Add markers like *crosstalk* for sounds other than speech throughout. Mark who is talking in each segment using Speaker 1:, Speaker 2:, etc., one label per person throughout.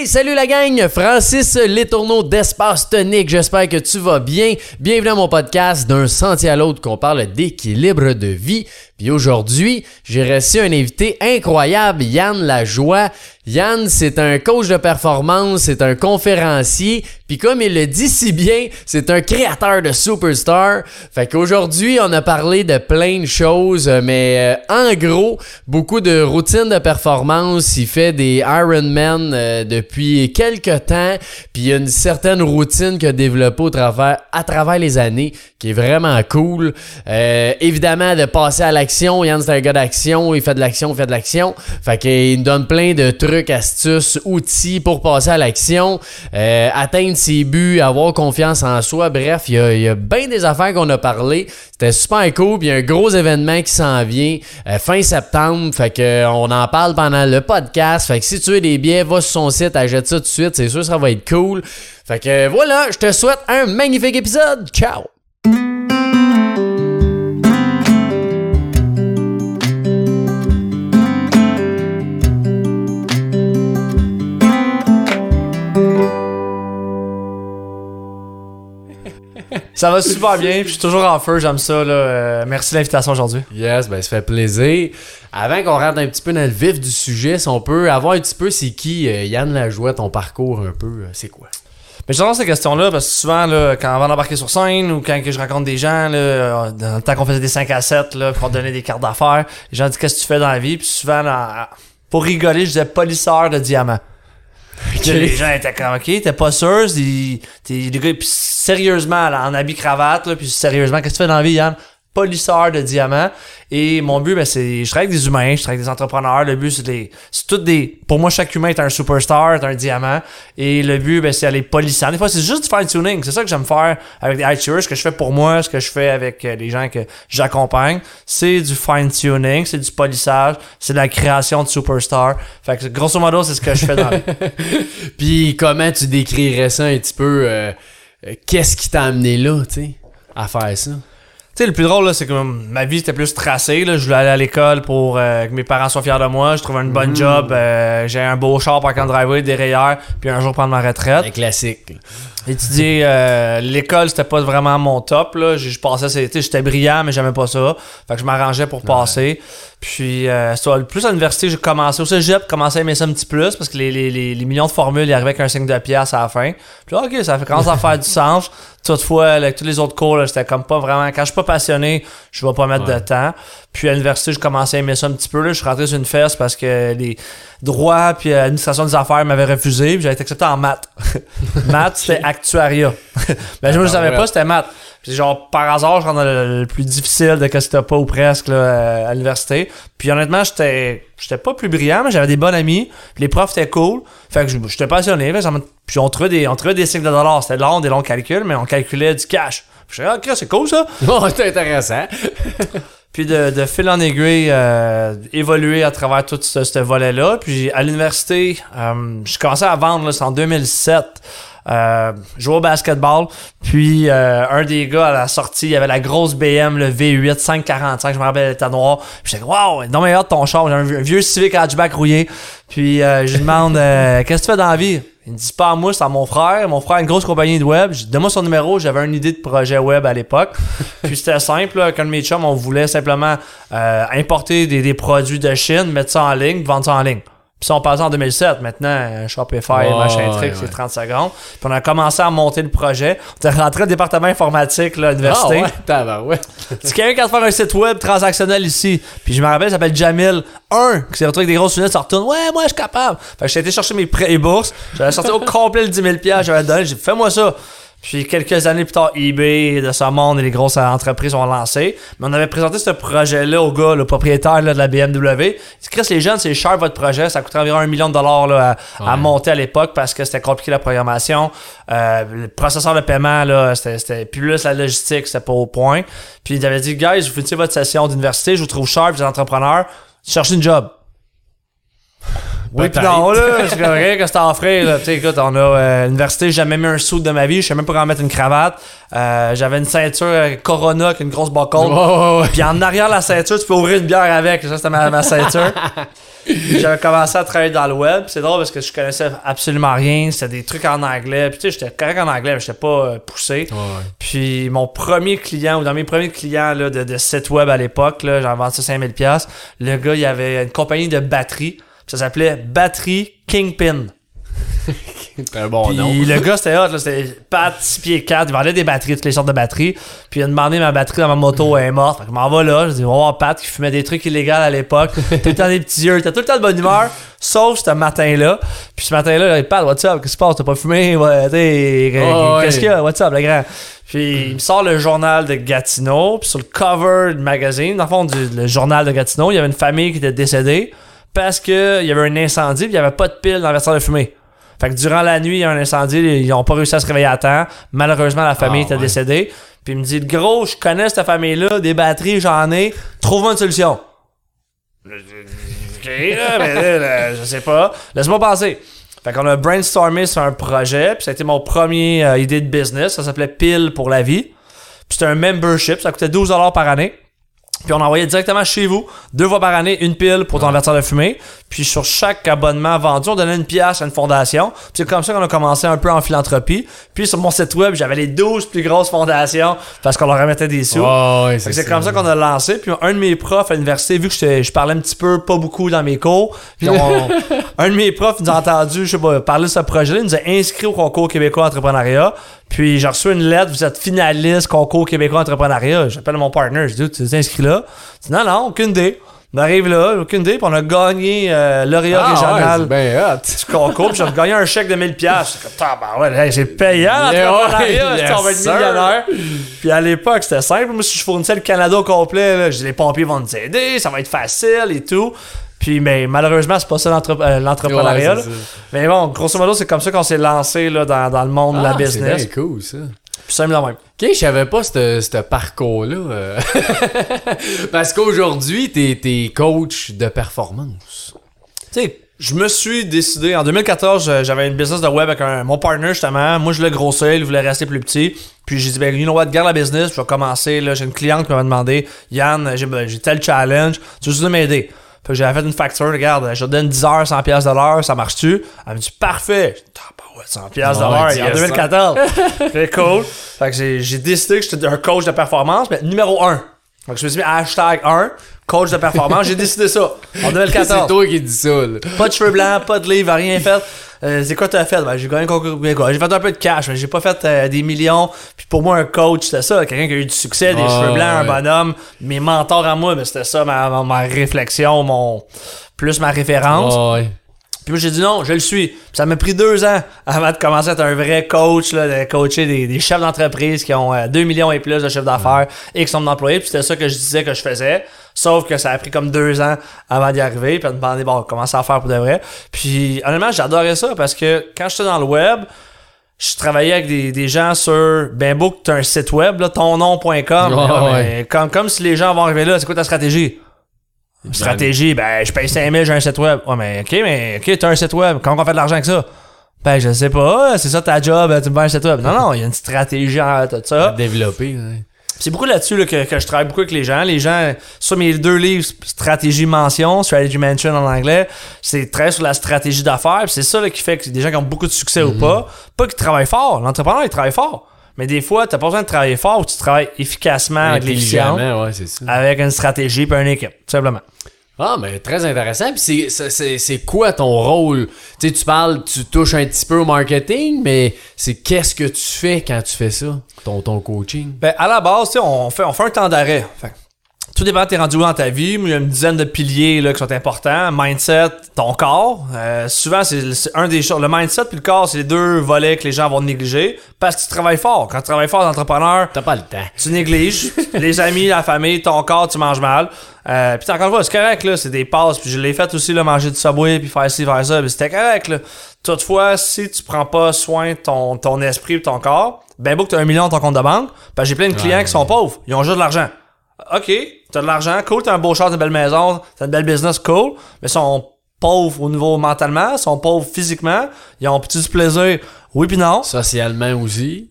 Speaker 1: Hey, salut la gang! Francis Letourneau d'Espace Tonique. J'espère que tu vas bien. Bienvenue à mon podcast d'un sentier à l'autre qu'on parle d'équilibre de vie. Puis aujourd'hui, j'ai reçu un invité incroyable, Yann Lajoie. Yann, c'est un coach de performance, c'est un conférencier, puis comme il le dit si bien, c'est un créateur de superstar. Fait qu'aujourd'hui, on a parlé de plein de choses, mais euh, en gros, beaucoup de routines de performance. Il fait des Ironman euh, depuis quelques temps, puis il y a une certaine routine qu'il a développée au travers, à travers les années, qui est vraiment cool. Euh, évidemment, de passer à l'action. Yann, c'est un gars d'action, il fait de l'action, il fait de l'action. Fait qu'il nous donne plein de trucs, astuces, outils pour passer à l'action, euh, atteindre ses buts, avoir confiance en soi. Bref, il y a, bien des affaires qu'on a parlé. C'était super cool. Puis il y a un gros événement qui s'en vient euh, fin septembre. Fait que euh, on en parle pendant le podcast. Fait que si tu veux des billets, va sur son site, achète ça tout de suite. C'est sûr, ça va être cool. Fait que voilà, je te souhaite un magnifique épisode. Ciao!
Speaker 2: Ça va super bien, je suis toujours en feu, j'aime ça. Là. Euh, merci de l'invitation aujourd'hui.
Speaker 1: Yes, ben ça fait plaisir. Avant qu'on rentre un petit peu dans le vif du sujet, si on peut avoir un petit peu c'est qui euh, Yann Lajoie, ton parcours un peu, euh, c'est quoi?
Speaker 2: Mais j'adore ces questions-là parce que souvent, là, quand on va embarquer sur scène ou quand que je rencontre des gens, là, euh, dans le temps qu'on faisait des 5 à 7, là, qu'on donnait des cartes d'affaires, les gens disent qu'est-ce que tu fais dans la vie, puis souvent, là, pour rigoler, je disais polisseur de diamants. Là, les gens étaient comme, ok, t'es pas sûr, t'es, t'es, les gars, puis sérieusement, là, en habit cravate, là, puis sérieusement, qu'est-ce que tu fais dans la vie, Yann? Polisseur de diamants. Et mon but, ben, c'est, je travaille avec des humains, je travaille avec des entrepreneurs. Le but, c'est des, c'est tout des, pour moi, chaque humain est un superstar, est un diamant. Et le but, ben, c'est aller polissant. Des fois, c'est juste du fine tuning. C'est ça que j'aime faire avec des high ce que je fais pour moi, ce que je fais avec euh, les gens que j'accompagne. C'est du fine tuning, c'est du polissage, c'est de la création de superstar. Fait que, grosso modo, c'est ce que je fais dans. *laughs*
Speaker 1: Puis comment tu décrirais ça un petit peu? euh, euh, Qu'est-ce qui t'a amené là, tu sais, à faire ça?
Speaker 2: Sais, le plus drôle, là, c'est que ma vie était plus tracée. Là. Je voulais aller à l'école pour euh, que mes parents soient fiers de moi. Je trouvais une bonne job. euh, j'ai un beau char par contre driveway, des rayures, puis un jour prendre ma retraite.
Speaker 1: Un classique.
Speaker 2: Étudier euh, l'école, c'était pas vraiment mon top. Là. Je, je passais, c'est- tu sais, j'étais brillant, mais j'aimais pas ça. Fait que je m'arrangeais pour passer. Puis, euh, le plus à l'université, j'ai commencé au cégep, commencé à aimer ça un petit plus parce que les, les, les, les millions de formules, ils arrivaient avec un signe de pièce à la fin. Puis là, ok, ça commence à faire du sens. Toutefois, avec tous les autres cours, là, j'étais comme pas vraiment. Quand je suis pas passionné, je vais pas mettre
Speaker 1: Ouais.
Speaker 2: de temps. Puis à l'université, je commençais à aimer ça un petit peu. Là. Je suis rentré sur une fesse parce que les droits puis euh, administration des affaires m'avaient refusé. Puis j'avais été accepté en maths. *laughs* maths, c'était actuariat. *laughs* Mais moi, je savais
Speaker 1: ouais.
Speaker 2: pas, c'était maths. Puis genre, par hasard, je rentre dans le, le plus difficile de que c'était pas ou presque là, euh, à l'université. Puis honnêtement, j'étais j'étais pas plus brillant, mais j'avais des bons amis. Les profs étaient cool. Fait que je- j'étais passionné. Fait Puis on trouvait des, on trouvait des cycles de dollars. C'était long, des longs calculs, mais on calculait du cash. Puis je disais, ah, ok, c'est cool ça. *laughs*
Speaker 1: Bon, c'est intéressant. *laughs*
Speaker 2: Puis de, de fil en aiguille, euh, évoluer à travers tout ce, ce volet-là. Puis à l'université, euh, je commençais à vendre, c'est en 2007. Euh, jouer au basketball. Puis euh, un des gars à la sortie, il avait la grosse BM, le V8 545, je me rappelle, elle était noire. Puis j'étais wow, non mais hâte ton char, j'ai un, vieux- Civic hatchback rouillé. Puis euh, je lui demande euh, qu'est-ce que tu fais dans la vie Il me dit pas à moi, c'est à mon frère. Mon frère a une grosse compagnie de web. Dit, Donne-moi son numéro, j'avais une idée de projet web à l'époque. Puis c'était simple, là, quand mes chums, on voulait simplement euh, importer des, des produits de Chine, mettre ça en ligne, vendre ça en ligne. Puis ça, on passait en 2007. Maintenant, euh, Shopify,
Speaker 1: Ouais,
Speaker 2: machin
Speaker 1: ouais.
Speaker 2: c'est 30 secondes. Puis on a commencé à monter le projet. On est rentré au département informatique là, à l'université.
Speaker 1: Ah ouais.
Speaker 2: C'est *laughs* quelqu'un qui a faire un site web transactionnel ici. Puis je me rappelle, il s'appelle Jamil 1, qui s'est retrouvé avec des grosses lunettes, ça retourne. Ouais, moi, je suis capable. Fait que j'ai été chercher mes prêts et bourses. J'avais sorti au complet le 10 000 j'avais donné. J'ai dit, fais-moi ça. Puis quelques années plus tard, eBay, de ce monde et les grosses entreprises ont lancé. Mais on avait présenté ce projet-là au gars, le propriétaire là, de la BMW. Il dit, Chris, les jeunes, c'est cher votre projet. Ça coûterait environ un million de dollars là, à, monter à l'époque parce que c'était compliqué la programmation. Euh, le processeur de paiement, là, c'était, c'était plus la logistique, c'était pas au point. Puis il avait dit, guys, vous finissez votre session d'université, je vous trouve cher, vous êtes entrepreneur, cherchez une job. Oui, puis non, là, je suis rien que c'est en frais, là. Tu sais, écoute, on a, euh, l'université, j'ai jamais mis un sou de ma vie, je sais même pas comment mettre une cravate. Euh, j'avais une ceinture euh, Corona avec une grosse
Speaker 1: ouais.
Speaker 2: Puis en arrière de la ceinture, tu peux ouvrir une bière avec. Ça, c'était ma, ma ceinture. *laughs* J'avais commencé à travailler dans le web. C'est drôle parce que je connaissais absolument rien. C'était des trucs en anglais. Puis tu sais, j'étais correct en anglais, mais j'étais pas euh, poussé.
Speaker 1: Ouais.
Speaker 2: Puis mon premier client, ou dans mes premiers clients là, de, de site web à l'époque, là, j'en vendais ça 5000 pièces. Le gars, il avait une compagnie de batterie. Ça s'appelait Batterie Kingpin. *laughs*
Speaker 1: C'est un bon
Speaker 2: Puis
Speaker 1: nom.
Speaker 2: le gars, c'était hot, là, c'était Pat, 6 pieds 4, il vendait des batteries, toutes les sortes de batteries. Puis il a demandé ma batterie dans ma moto, elle est morte. Fait que je m'en va là, je dis, on va voir Pat qui fumait des trucs illégaux à l'époque. *laughs* tout le temps des petits yeux, t'as tout le temps de bonne humeur, sauf ce matin-là. Puis ce matin-là, il dit, Pat, what's up, qu'est-ce qui se passe, t'as pas fumé, ouais,
Speaker 1: Oh,
Speaker 2: qu'est-ce
Speaker 1: ouais.
Speaker 2: qu'il y a, what's up, le grand? Puis il me sort le journal de Gatineau, puis sur le cover du magazine, dans le fond, du, le journal de Gatineau, il y avait une famille qui était décédée parce que il y avait un incendie, il y avait pas de pile dans le vestiaire de fumée. Fait que durant la nuit, il y a un incendie, ils ont pas réussi à se réveiller à temps. Malheureusement, la famille
Speaker 1: Ah,
Speaker 2: était
Speaker 1: ouais.
Speaker 2: décédée. Puis il me dit, gros, je connais cette famille-là, des batteries, j'en ai, trouve-moi une solution. Ok, là, *laughs* mais là, là, je sais pas. Laisse-moi penser. Fait qu'on a brainstormé sur un projet, puis ça a été mon premier euh, idée de business. Ça s'appelait Pile pour la vie. Puis c'était un membership, ça coûtait 12$ par année. Puis on envoyait directement chez vous, deux fois par année, une pile pour ton avertir de fumée. Puis sur chaque abonnement vendu, on donnait une pièce à une fondation. Puis c'est comme ça qu'on a commencé un peu en philanthropie. Puis sur mon site web, j'avais les 12 plus grosses fondations parce qu'on leur remettait des sous. Que C'est comme ça qu'on a lancé. Puis un de mes profs à l'université, vu que je parlais un petit peu, pas beaucoup dans mes cours, puis *laughs* on- un de mes profs nous a entendu, je sais pas, parler de ce projet-là, il nous a inscrit au concours québécois entrepreneuriat. Puis j'ai reçu une lettre, vous êtes finaliste concours québécois entrepreneuriat. J'appelle mon partner, je dis, tu t'es inscrit là? Non, non, aucune idée. On arrive là, aucune idée, puis on a gagné euh, lauréat
Speaker 1: Ah,
Speaker 2: régional
Speaker 1: ouais, c'est bien hot.
Speaker 2: du concours, puis j'ai gagné un chèque de 1000 pièces. Tabarouette, hey, c'est payant
Speaker 1: Yeah,
Speaker 2: l'entrepreneuriat,
Speaker 1: ouais,
Speaker 2: sais, on va être millionnaire. Puis à l'époque, c'était simple. Moi, si je fournissais le Canada au complet, là, je dis, les pompiers vont nous aider, ça va être facile et tout. Puis mais malheureusement, c'est pas ça euh, l'entrepreneuriat.
Speaker 1: Ouais, c'est
Speaker 2: mais bon, grosso modo, c'est comme ça qu'on s'est lancé là, dans, dans le monde de la
Speaker 1: Ah, C'est
Speaker 2: business.
Speaker 1: bien cool, ça.
Speaker 2: Puis simple de même.
Speaker 1: Ok, je savais pas ce parcours-là. euh. *laughs* Parce qu'aujourd'hui, t'es t'es coach de performance.
Speaker 2: Tu sais, je me suis décidé, en 2014, euh, j'avais une business de web avec un, mon partner justement. Moi, je le grossais, il voulait rester plus petit. Puis j'ai dit, ben, you know what, garde la business, je vais commencer. Là, j'ai une cliente qui m'a demandé, Yann, j'ai ben, j'ai tel challenge, tu veux juste m'aider. Fait que j'avais fait une facture, regarde, je te donne 10 heures, 100 pièces de l'heure, ça marche-tu? Elle me dit, parfait. J'ai dit, Ah, bah ouais, 100 pièces de l'heure, en 2014. Très *laughs* cool. Fait que j'ai j'ai décidé que j'étais un coach de performance, mais numéro 1. Donc je me suis mis hashtag 1, coach de performance. j'ai décidé ça en *laughs*
Speaker 1: C'est
Speaker 2: 2014.
Speaker 1: toi qui dis ça, là.
Speaker 2: Pas de cheveux blancs, pas de livre, rien fait. Euh, c'est quoi t'as fait? Ben, j'ai gagné un concours. J'ai fait un peu de cash, mais j'ai pas fait euh, des millions. Puis pour moi, un coach, c'était ça. Quelqu'un qui a eu du succès, des
Speaker 1: Ah,
Speaker 2: cheveux blancs, un bonhomme. Mes mentors à moi, ben, c'était ça ma, ma, ma réflexion, mon plus ma référence.
Speaker 1: Ah, ouais.
Speaker 2: Puis moi, j'ai dit non, je le suis. Puis ça m'a pris deux ans avant de commencer à être un vrai coach, là, de coacher des, des chefs d'entreprise qui ont euh, 2 millions et plus de chiffre d'affaires et qui sont d'employés. Puis c'était ça que je disais que je faisais. Sauf que ça a pris comme deux ans avant d'y arriver. Puis de me demander, bon, comment ça faire pour de vrai? Puis honnêtement, j'adorais ça parce que quand j'étais dans le web, je travaillais avec des, des gens sur ben que t'as un site web, là, tonnom.com.
Speaker 1: Ouais.
Speaker 2: mais comme, comme si les gens vont arriver là, c'est quoi ta stratégie? Stratégie, ben, je paye 5000, j'ai un site web. Ouais, mais, ok, mais, ok, t'as un site web. Comment on fait de l'argent avec ça? Ben, je sais pas, c'est ça ta job, tu me vends un site web. Non, non, il y a une stratégie en tout ça.
Speaker 1: Développer, ouais.
Speaker 2: C'est beaucoup là-dessus là, que, que je travaille beaucoup avec les gens. Les gens, sur mes deux livres, Stratégie Mention, Strategy Mention en anglais, c'est très sur la stratégie d'affaires. C'est ça là, qui fait que des gens qui ont beaucoup de succès ou pas, pas qu'ils travaillent fort. L'entrepreneur, il travaille fort. Mais des fois, t'as pas besoin de travailler fort ou tu travailles efficacement
Speaker 1: Intelligemment, ouais, c'est ça.
Speaker 2: avec une stratégie puis une équipe, tout simplement.
Speaker 1: Ah, mais très intéressant. Puis c'est- c'est- c'est c'est quoi ton rôle? Tu sais, tu parles, tu touches un petit peu au marketing, mais c'est qu'est-ce que tu fais quand tu fais ça, ton, ton coaching?
Speaker 2: Ben, à la base, tu sais, on fait, on fait un temps d'arrêt. Tout dépend de t'es rendu où dans ta vie. Il y a une dizaine de piliers là, qui sont importants. Mindset, ton corps. Euh, souvent, c'est un des choses. Le mindset puis le corps, c'est les deux volets que les gens vont négliger parce que tu travailles fort. Quand tu travailles fort, d'entrepreneur,
Speaker 1: T'as pas le temps.
Speaker 2: tu négliges *laughs* les amis, la famille, ton corps, tu manges mal. Euh, puis encore une fois, c'est correct, là, c'est des passes. Puis je l'ai fait aussi, là, manger du Subway, puis faire ci, faire ça. Puis c'était correct, là. Toutefois, si tu prends pas soin de ton, ton esprit et ton corps, ben beau que tu as un million dans ton compte de banque, que j'ai plein de clients
Speaker 1: Ouais.
Speaker 2: qui sont pauvres. Ils ont juste de l'argent. OK, t'as de l'argent, cool, t'as un beau char, t'as une belle maison, t'as une belle business, cool, mais ils sont pauvres au niveau mentalement, ils sont pauvres physiquement, ils ont petit plaisir, oui puis non.
Speaker 1: Socialement aussi.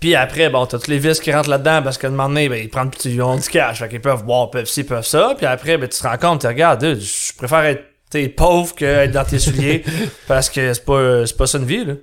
Speaker 2: Puis après, bon, t'as tous les vices qui rentrent là-dedans parce qu'à un moment donné, ben, ils prennent ils ont du cash. Fait qu'ils peuvent boire, peuvent ci, peuvent ça. Puis après, ben, tu te rends compte, tu regardes, je préfère être t'es pauvre que être dans tes souliers *laughs* parce que c'est pas, c'est pas ça une vie, là.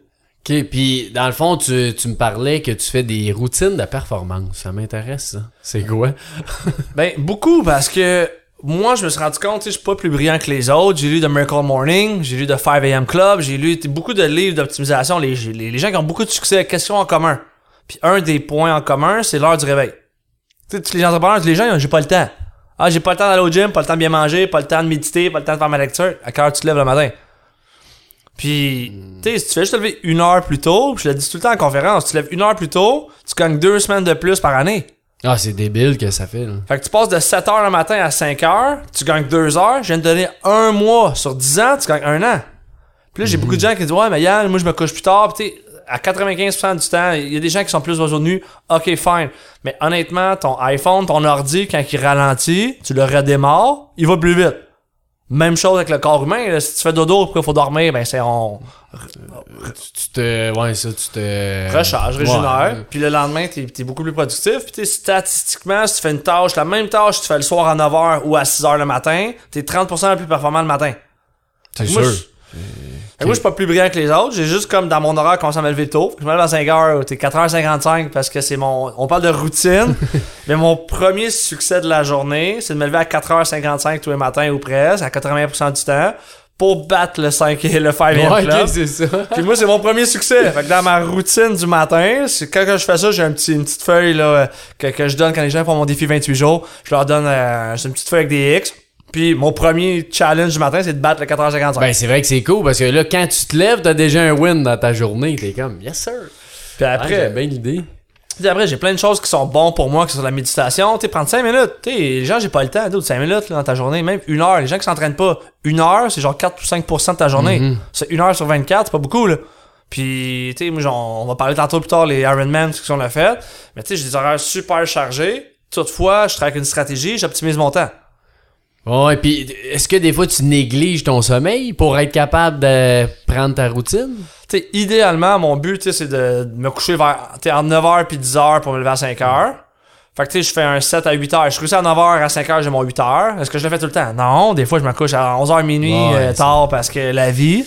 Speaker 1: OK, puis dans le fond, tu, tu me parlais que tu fais des routines de performance. Ça m'intéresse, ça. C'est quoi? *laughs*
Speaker 2: Ben, beaucoup parce que moi, je me suis rendu compte, je suis pas plus brillant que les autres. J'ai lu The Miracle Morning, j'ai lu The 5am Club, j'ai lu beaucoup de livres d'optimisation. Les, gens qui ont beaucoup de succès, qu'est-ce qu'ils ont en commun? Puis un des points en commun, c'est l'heure du réveil. Tu sais, les entrepreneurs, les gens, j'ai pas le temps. Ah, j'ai pas le temps d'aller au gym, pas le temps de bien manger, pas le temps de méditer, pas le temps de faire ma lecture. À quelle heure tu te lèves le matin? Puis, tu sais, si tu fais juste te lever une heure plus tôt, puis je le dis tout le temps en conférence, tu te lèves une heure plus tôt, tu gagnes deux semaines de plus par année.
Speaker 1: Ah, c'est débile que ça fait, là.
Speaker 2: Fait que tu passes de 7 heures le matin à 5 heures, tu gagnes 2 heures, je viens de donner un mois sur 10 ans, tu gagnes un an. Puis là, j'ai beaucoup de gens qui disent Ouais, mais Yann, moi je me couche plus tard, Puis tu sais, à 95% du temps, il y a des gens qui sont plus oiseaux de nuit, ok, fine. Mais honnêtement, ton iPhone, ton ordi, quand il ralentit, tu le redémarres, il va plus vite. Même chose avec le corps humain, là, si tu fais dodo, pourquoi il faut dormir, ben c'est on
Speaker 1: Tu, tu te. Ouais, ça, tu te.
Speaker 2: recharge, régénère,
Speaker 1: ouais.
Speaker 2: puis le lendemain, t'es es beaucoup plus productif. Puis sais, statistiquement, si tu fais une tâche, la même tâche que tu fais le soir à 9h ou à 6h le matin, t'es 30% plus performant le matin.
Speaker 1: C'est sûr.
Speaker 2: je- Moi, je suis pas plus brillant que les autres. J'ai juste comme dans mon horaire commencé à me lever tôt. Je me lève à 5h, t'es 4h55 parce que c'est mon. On parle de routine. *laughs* mais mon premier succès de la journée, c'est de me lever à 4h55 tous les matins ou presque, à 80% du temps, pour battre le 5 et le 5
Speaker 1: Ouais,
Speaker 2: club.
Speaker 1: ok, c'est ça.
Speaker 2: Puis moi, c'est mon premier succès. Fait que dans ma routine du matin, c'est quand je fais ça, j'ai un petit, une petite feuille là, que, que je donne quand les gens font mon défi 28 jours. Je leur donne euh, une petite feuille avec des X. Puis mon premier challenge du matin, c'est de battre le 4h55.
Speaker 1: Ben, c'est vrai que c'est cool parce que là, quand tu te lèves, t'as déjà un win dans ta journée. T'es comme, yes, sir.
Speaker 2: Puis
Speaker 1: Après,
Speaker 2: après,
Speaker 1: j'ai bien l'idée.
Speaker 2: Puis après, j'ai plein de choses qui sont bonnes pour moi, que ce soit la méditation. Tu prendre 5 minutes. Tu sais, les gens, j'ai pas le temps. D'autres 5 minutes là, dans ta journée, même une heure. Les gens qui s'entraînent pas, une heure, c'est genre 4 ou 5% de ta journée.
Speaker 1: Mhm.
Speaker 2: C'est une heure sur 24, c'est pas beaucoup, là. Puis, tu sais, on va parler tantôt plus tard, les Ironman, ce qu'on a fait. Mais tu sais, j'ai des horaires super chargés. Toutefois, je travaille avec une stratégie, j'optimise mon temps.
Speaker 1: Ouais, puis est-ce que des fois tu négliges ton sommeil pour être capable de prendre ta routine?
Speaker 2: Tu sais, idéalement, mon but, c'est de me coucher vers, entre 9h puis 10h pour me lever à 5h. Fait que, tu sais, je fais un 7 à 8h. Je suis à 9h, à 5h, j'ai mon 8h. Est-ce que je le fais tout le temps? Non, des fois, je me couche à 11h minuit
Speaker 1: Ouais,
Speaker 2: euh, tard parce que la vie.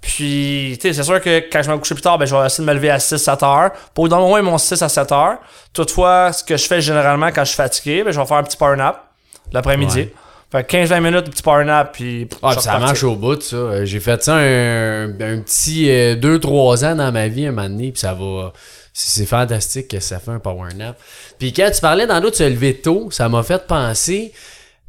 Speaker 2: Puis, tu sais, c'est sûr que quand je me couche plus tard, ben, je vais essayer de me lever à 6-7 heures. Pour dans au moins mon 6 à 7 heures. Toutefois, ce que je fais généralement quand je suis fatigué, ben, je vais faire un petit power nap l'après-midi.
Speaker 1: Ouais.
Speaker 2: Fait que 15-20 minutes de petit power nap, puis.
Speaker 1: Ah, puis ça marche au bout, ça. Euh, J'ai fait ça un, un petit 2-3 ans dans ma vie, un moment donné, puis ça va... C'est fantastique que ça fait un power nap. Puis quand tu parlais dans l'autre se lever tôt, ça m'a fait penser...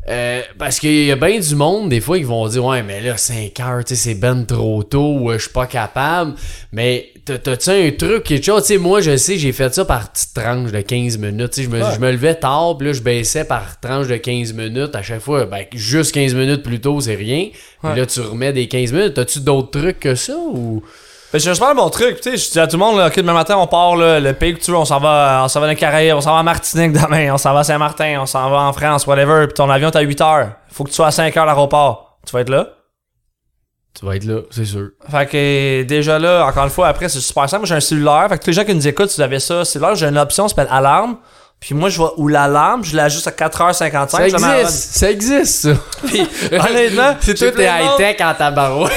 Speaker 1: euh, parce qu'il y a bien du monde, des fois, qui vont dire Ouais, mais là, 5 heures, tu sais, c'est ben trop tôt, euh, je suis pas capable. Mais t'as-tu un truc, quelque chose? Tu sais, moi, je sais, j'ai fait ça par petite tranche de 15 minutes. Tu sais, je me,
Speaker 2: Ouais.
Speaker 1: je me levais tard, puis là, je baissais par tranche de 15 minutes. À chaque fois, ben, juste 15 minutes plus tôt, c'est rien. Puis là, tu remets des 15 minutes. T'as-tu d'autres trucs que ça, ou?
Speaker 2: Ben, un super bon truc. Tu sais, je dis à tout le monde, là, OK, demain matin, on part, là, le pays que tu veux, on s'en va, on s'en va dans les Caraïbes, on s'en va à Martinique demain, on s'en va à Saint-Martin, on s'en va en France, whatever, puis ton avion à 8 heures. Faut que tu sois à 5 heures à l'aéroport. Tu vas être là.
Speaker 1: Tu vas être là, c'est sûr.
Speaker 2: Fait que déjà là, encore une fois, après, c'est super simple. J'ai un cellulaire. Fait que tous les gens qui nous écoutent, si vous avez ça, cellulaire, j'ai une option qui s'appelle alarme. Puis moi, je vois où l'alarme, je l'ajuste à 4h55.
Speaker 1: Ça existe, ça existe, ça.
Speaker 2: Puis, honnêtement, *laughs*
Speaker 1: C'est tout high-tech en tabarouette.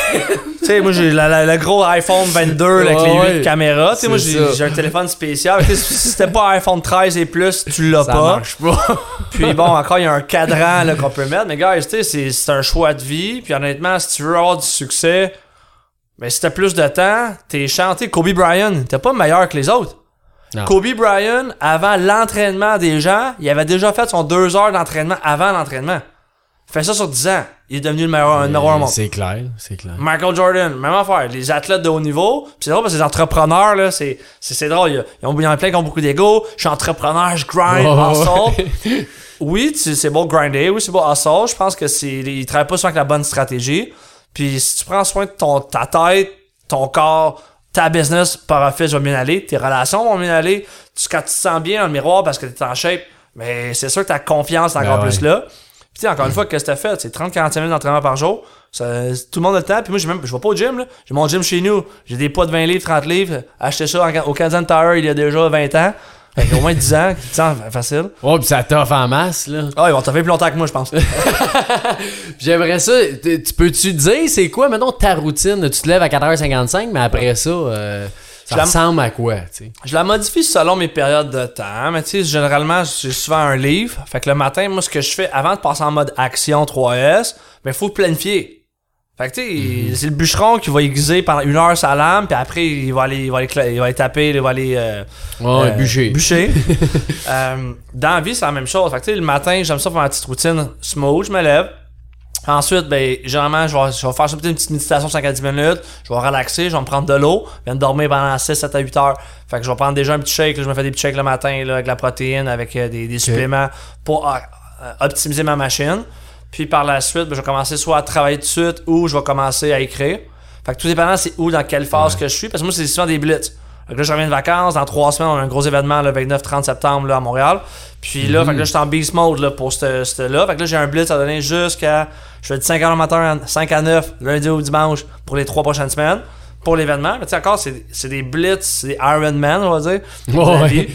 Speaker 1: *laughs*
Speaker 2: Tu sais, moi, j'ai la- la- le gros iPhone 22 avec
Speaker 1: Ouais,
Speaker 2: les 8
Speaker 1: ouais.
Speaker 2: caméras. Tu sais, moi, j'ai un téléphone spécial. Si c'était pas iPhone 13 et plus, tu l'as
Speaker 1: Ça
Speaker 2: pas.
Speaker 1: marche pas. *laughs*
Speaker 2: Puis bon, encore, il y a un cadran là, qu'on peut mettre. Mais guys, tu sais, c'est- c'est un choix de vie. Puis honnêtement, si tu veux avoir du succès, mais si t'as plus de temps, t'es chanté. Kobe Bryant, t'es pas meilleur que les autres.
Speaker 1: Non.
Speaker 2: Kobe Bryant, avant l'entraînement des gens, il avait déjà fait son deux heures d'entraînement avant l'entraînement. Fait ça sur 10 ans. Il est devenu le meilleur, le numéro monde.
Speaker 1: C'est clair, c'est clair.
Speaker 2: Michael Jordan, même affaire. Les athlètes de haut niveau. C'est drôle parce que les entrepreneurs, là, c'est, c'est, drôle. Il y, a- ils ont, plein qui ont beaucoup d'ego. Je suis entrepreneur, je grind,
Speaker 1: Oh,
Speaker 2: hustle. *laughs* Oui, tu- c'est beau grinder. Oui, c'est beau hustle. Je pense que c'est, ils travaillent pas souvent avec la bonne stratégie. Puis si tu prends soin de ton, ta tête, ton corps, ta business par office va bien aller, tes relations vont bien aller. Tu, quand tu te sens bien dans le miroir parce que t'es en shape, mais c'est sûr que ta confiance est encore
Speaker 1: Ben
Speaker 2: plus
Speaker 1: ouais.
Speaker 2: là. Puis encore une fois, qu'est-ce que t'as fait? C'est 30-45 minutes d'entraînement par jour. Ça, tout le monde a le temps. Puis moi, j'ai même, je vais pas au gym, là. J'ai mon gym chez nous. J'ai des poids de 20 livres, 30 livres. Acheté ça en- au Canadian Tower il y a déjà 20 ans. Fait qu'au moins 10 ans, *laughs* 10 ans facile.
Speaker 1: Oh, puis ça t'offre en masse, là.
Speaker 2: Ah, ils vont t'en faire plus longtemps que moi, je pense. *laughs*
Speaker 1: J'aimerais ça. Tu peux-tu dire, c'est quoi, maintenant ta routine? Tu te lèves à 4h55, mais après ça, euh, ça
Speaker 2: Je la-
Speaker 1: ressemble à quoi, tu sais?
Speaker 2: Je la modifie selon mes périodes de temps, mais tu sais, généralement, j'ai souvent un livre. Fait que le matin, moi, ce que je fais avant de passer en mode action 3S, ben, faut planifier. Fait que tu sais, c'est le bûcheron qui va aiguiser pendant une heure sa lame, puis après, il va aller, il va aller, il va aller taper, il va aller. euh,
Speaker 1: Ouais,
Speaker 2: euh,
Speaker 1: bûcher.
Speaker 2: Bûcher. *laughs* Euh, dans la vie, c'est la même chose. Fait que tu sais, le matin, j'aime ça faire ma petite routine smooth, je me lève. Ensuite, ben, généralement, je vais, je vais faire ça, peut-être une petite méditation 5 à 10 minutes. Je vais relaxer, je vais me prendre de l'eau. Je viens de dormir pendant 6, 7 à 8 heures. Fait que je vais prendre déjà un petit shake. là. je me fais des petits shakes le matin là, avec la protéine, avec euh, des, des suppléments pour euh, euh, optimiser ma machine. Puis par la suite, ben, je vais commencer soit à travailler tout de suite ou je vais commencer à écrire. Fait que tout dépendant, c'est où, dans quelle phase que je suis. Parce que moi, c'est souvent des blitz. Fait que là, je reviens de vacances. Dans trois semaines, on a un gros événement le 29-30 septembre là, à Montréal. Puis là, fait que là, je suis en beast mode là, pour ce là. Fait que là, j'ai un blitz à donner jusqu'à. Je fais de 5 h le matin, 5 à 9, lundi au dimanche pour les trois prochaines semaines. Pour l'événement. Mais tu sais, encore, c'est c'est des blitz, c'est des Ironman, on va dire. *laughs*
Speaker 1: Ouais.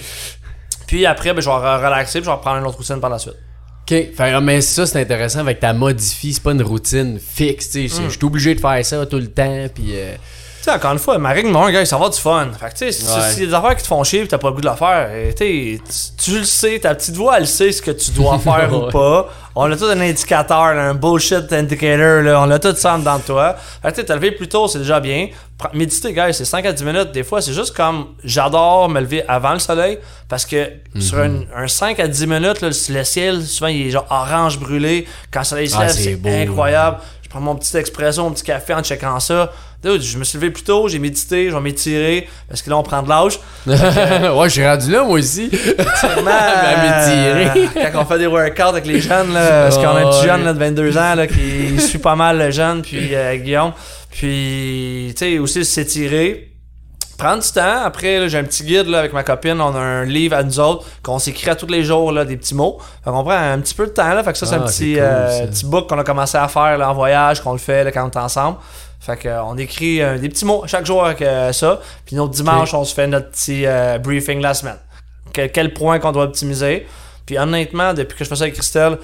Speaker 2: Puis après, ben, je vais re- relaxer, puis je vais reprendre une autre routine par la suite.
Speaker 1: OK. Fait, ah, mais ça, c'est intéressant avec ta modifie. C'est pas une routine fixe, tu sais. c'est- Je suis obligé de faire ça tout le temps, puis... euh,
Speaker 2: sais, encore une fois, ma règle numéro un, gars, c'est avoir du fun. Fait que, tu sais, si
Speaker 1: Ouais.
Speaker 2: a des affaires qui te font chier pis t'as pas le goût de le faire, eh, tu tu tu le sais, ta petite voix, elle sait ce que tu dois *laughs* faire ou pas. On a tout un indicateur, là, un bullshit indicator, là, on a tout ça dans toi. Fait que, tu sais, te lever plus tôt, c'est déjà bien. Pre- Méditer, gars, c'est 5 à 10 minutes. Des fois, c'est juste comme, j'adore me lever avant le soleil parce que sur un, un 5 à 10 minutes, là, le ciel, souvent, il est genre orange brûlé. Quand le soleil se
Speaker 1: Ah,
Speaker 2: lève,
Speaker 1: c'est
Speaker 2: c'est incroyable. Je prends mon petit expresso, mon petit café en checkant ça. Je me suis levé plus tôt, j'ai médité, je vais m'étirer, parce que là, on prend de l'âge. *laughs*
Speaker 1: ouais, je suis rendu là, moi aussi. *laughs* À m'étirer.
Speaker 2: euh, Quand on fait des workouts avec les jeunes, là, parce qu'on a un petit
Speaker 1: Ouais.
Speaker 2: jeune là, de 22 ans là, qui suit pas mal le jeune, puis euh, Guillaume. Puis, tu sais, aussi s'étirer. Prendre du temps. Après, j'ai un petit guide là, avec ma copine. On a un livre à nous autres qu'on s'écrit à tous les jours là, des petits mots. Fait qu'on prend un petit peu de temps. Là, fait que ça, c'est un
Speaker 1: Ah,
Speaker 2: petit,
Speaker 1: cool,
Speaker 2: euh, petit book qu'on a commencé à faire là, en voyage, qu'on le fait là, quand on est ensemble. Fait que, euh, on écrit euh, des petits mots chaque jour avec euh, ça. Puis notre dimanche, on se fait notre petit euh, briefing la semaine. Que- quel point qu'on doit optimiser. Puis honnêtement, depuis que je fais ça avec Christelle,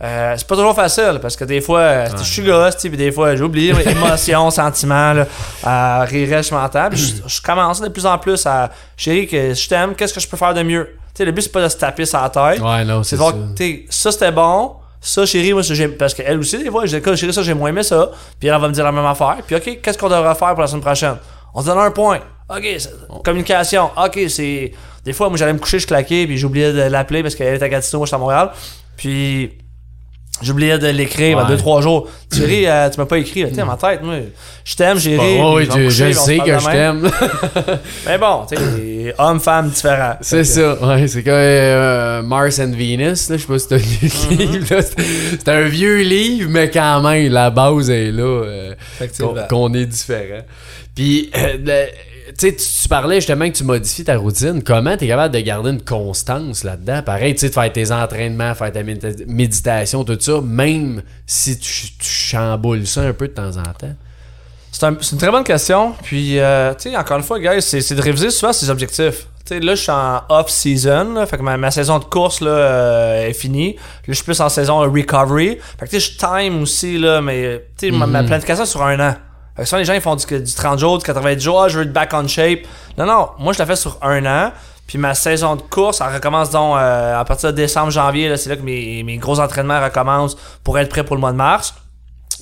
Speaker 2: c'est pas toujours facile parce que des fois, je suis gosse, puis des fois, j'oublie *laughs* émotions, sentiments, là, rirais, je m'entends. Puis je, je commence de plus en plus à chérie, que je t'aime, qu'est-ce que je peux faire de mieux? Tu sais, le but, c'est pas de se taper sur la tête.
Speaker 1: Ouais, non,
Speaker 2: c'est de voir,
Speaker 1: ça
Speaker 2: c'était bon. Ça, chérie, moi, ça, j'ai- parce qu'elle aussi, des fois, je dis, chérie, ça, j'ai moins aimé ça. Puis elle va me dire la même affaire. Puis, OK, qu'est-ce qu'on devrait faire pour la semaine prochaine? On se donne un point. OK, c'est- communication. OK, c'est. Des fois, moi, j'allais me coucher, je claquais, puis j'oubliais de l'appeler parce qu'elle était à Gatineau, moi, j'étais à Montréal. Puis. J'oubliais de l'écrire,
Speaker 1: Ouais.
Speaker 2: ben, deux, trois jours. Chérie, euh, tu m'as pas écrit. Tu sais, ma tête, moi, je t'aime, j'ai ri. puis je
Speaker 1: sais que je t'aime. *laughs*
Speaker 2: Mais bon, tu sais, homme, femme, différent.
Speaker 1: C'est ça, ouais, c'est comme euh, Mars and Venus, là, je sais pas si t'as lu le
Speaker 2: Mm-hmm.
Speaker 1: livre, là, c'est c'est un vieux livre, mais quand même, la base est là, euh, qu'on est différent. Puis, euh, le- tu tu tu parlais justement que tu modifies ta routine, comment t'es capable de garder une constance là-dedans? Pareil, tu sais, de faire tes entraînements, faire ta médita- méditation, tout ça, même si tu, tu chamboules ça un peu de temps en temps?
Speaker 2: C'est un- c'est une très bonne question. Puis, euh, tu sais, encore une fois, guys, c'est c'est de réviser souvent ses objectifs. Tu sais, là, je suis en off-season. Fait que ma, ma saison de course là, euh, est finie. Là, je suis plus en saison recovery. Fait que, tu sais, je time aussi, là, mais, tu sais, ma, ma planification est sur un an. Fait que souvent, les gens, ils font du, du 30 jours, du 90 jours. Ah, je veux être back on shape. Non, non. Moi, je la fais sur un an. Puis ma saison de course, elle recommence donc euh, à partir de décembre, janvier. là, C'est là que mes, mes gros entraînements recommencent pour être prêt pour le mois de mars.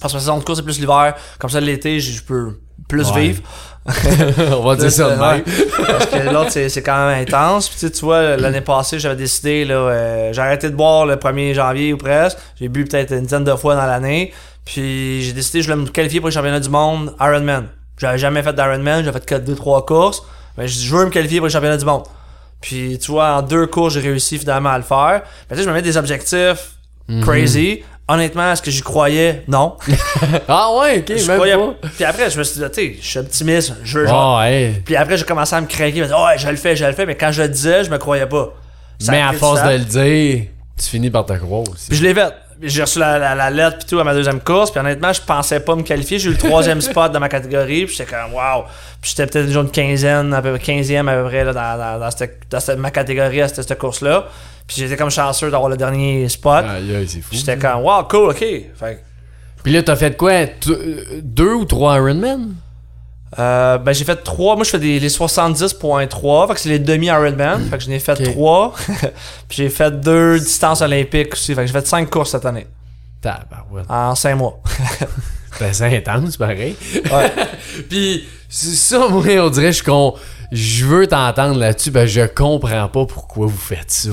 Speaker 2: Parce que ma saison de course, c'est plus l'hiver. Comme ça, l'été, je peux plus
Speaker 1: Ouais.
Speaker 2: vivre. *laughs*
Speaker 1: On va dire ça de même.
Speaker 2: Parce que l'autre, c'est, c'est quand même intense. Puis tu sais, tu vois, l'année passée, j'avais décidé, là, euh, j'ai arrêté de boire le 1er janvier ou presque. J'ai bu peut-être une dizaine de fois dans l'année. Puis j'ai décidé, je voulais me qualifier pour le championnat du monde Ironman. J'avais jamais fait d'Ironman, j'avais fait 2-3 courses. Mais je veux me qualifier pour le championnat du monde. Puis tu vois, en deux courses, j'ai réussi finalement à le faire. Mais tu sais, je me mets des objectifs crazy. Honnêtement, est-ce que j'y croyais? Non. *laughs*
Speaker 1: Ah ouais, ok,
Speaker 2: Je
Speaker 1: même
Speaker 2: croyais
Speaker 1: pas.
Speaker 2: Puis après, je me suis dit, tu sais, je suis optimiste. Je veux genre,
Speaker 1: Ah
Speaker 2: puis après, j'ai commencé à me craquer. Je me disais, ouais, je le fais, je le fais. Mais quand je le disais, je me croyais pas. Ça
Speaker 1: Mais à force de le dire, tu finis par te croire aussi.
Speaker 2: Puis je l'ai fait. J'ai reçu la, la- la lettre puis tout à ma deuxième course. Puis honnêtement, je pensais pas me qualifier. J'ai eu le troisième *laughs* spot dans ma catégorie. Puis j'étais comme, wow. Puis j'étais peut-être une quinzaine, à peu près 15e à peu près là, dans, dans, dans, cette, dans cette- ma catégorie à cette, cette course-là. Puis j'étais comme chanceux d'avoir le dernier spot.
Speaker 1: C'est fou.
Speaker 2: J'étais comme, wow, cool, ok. Fait
Speaker 1: Puis là, t'as fait quoi? T- euh, Deux ou trois Ironman?
Speaker 2: Euh, ben j'ai fait trois moi je fais des les 70.3 fait que c'est les demi Ironman fait que j'en ai fait trois *laughs* puis j'ai fait deux distances olympiques aussi fait que j'ai fait cinq courses cette année
Speaker 1: Tabarouette.
Speaker 2: en cinq mois *laughs*
Speaker 1: Ben, c'est intense, pareil.
Speaker 2: Ouais. *laughs*
Speaker 1: Puis, c'est ça, moi, on dirait je con... Je veux t'entendre là-dessus, ben je comprends pas pourquoi vous faites ça.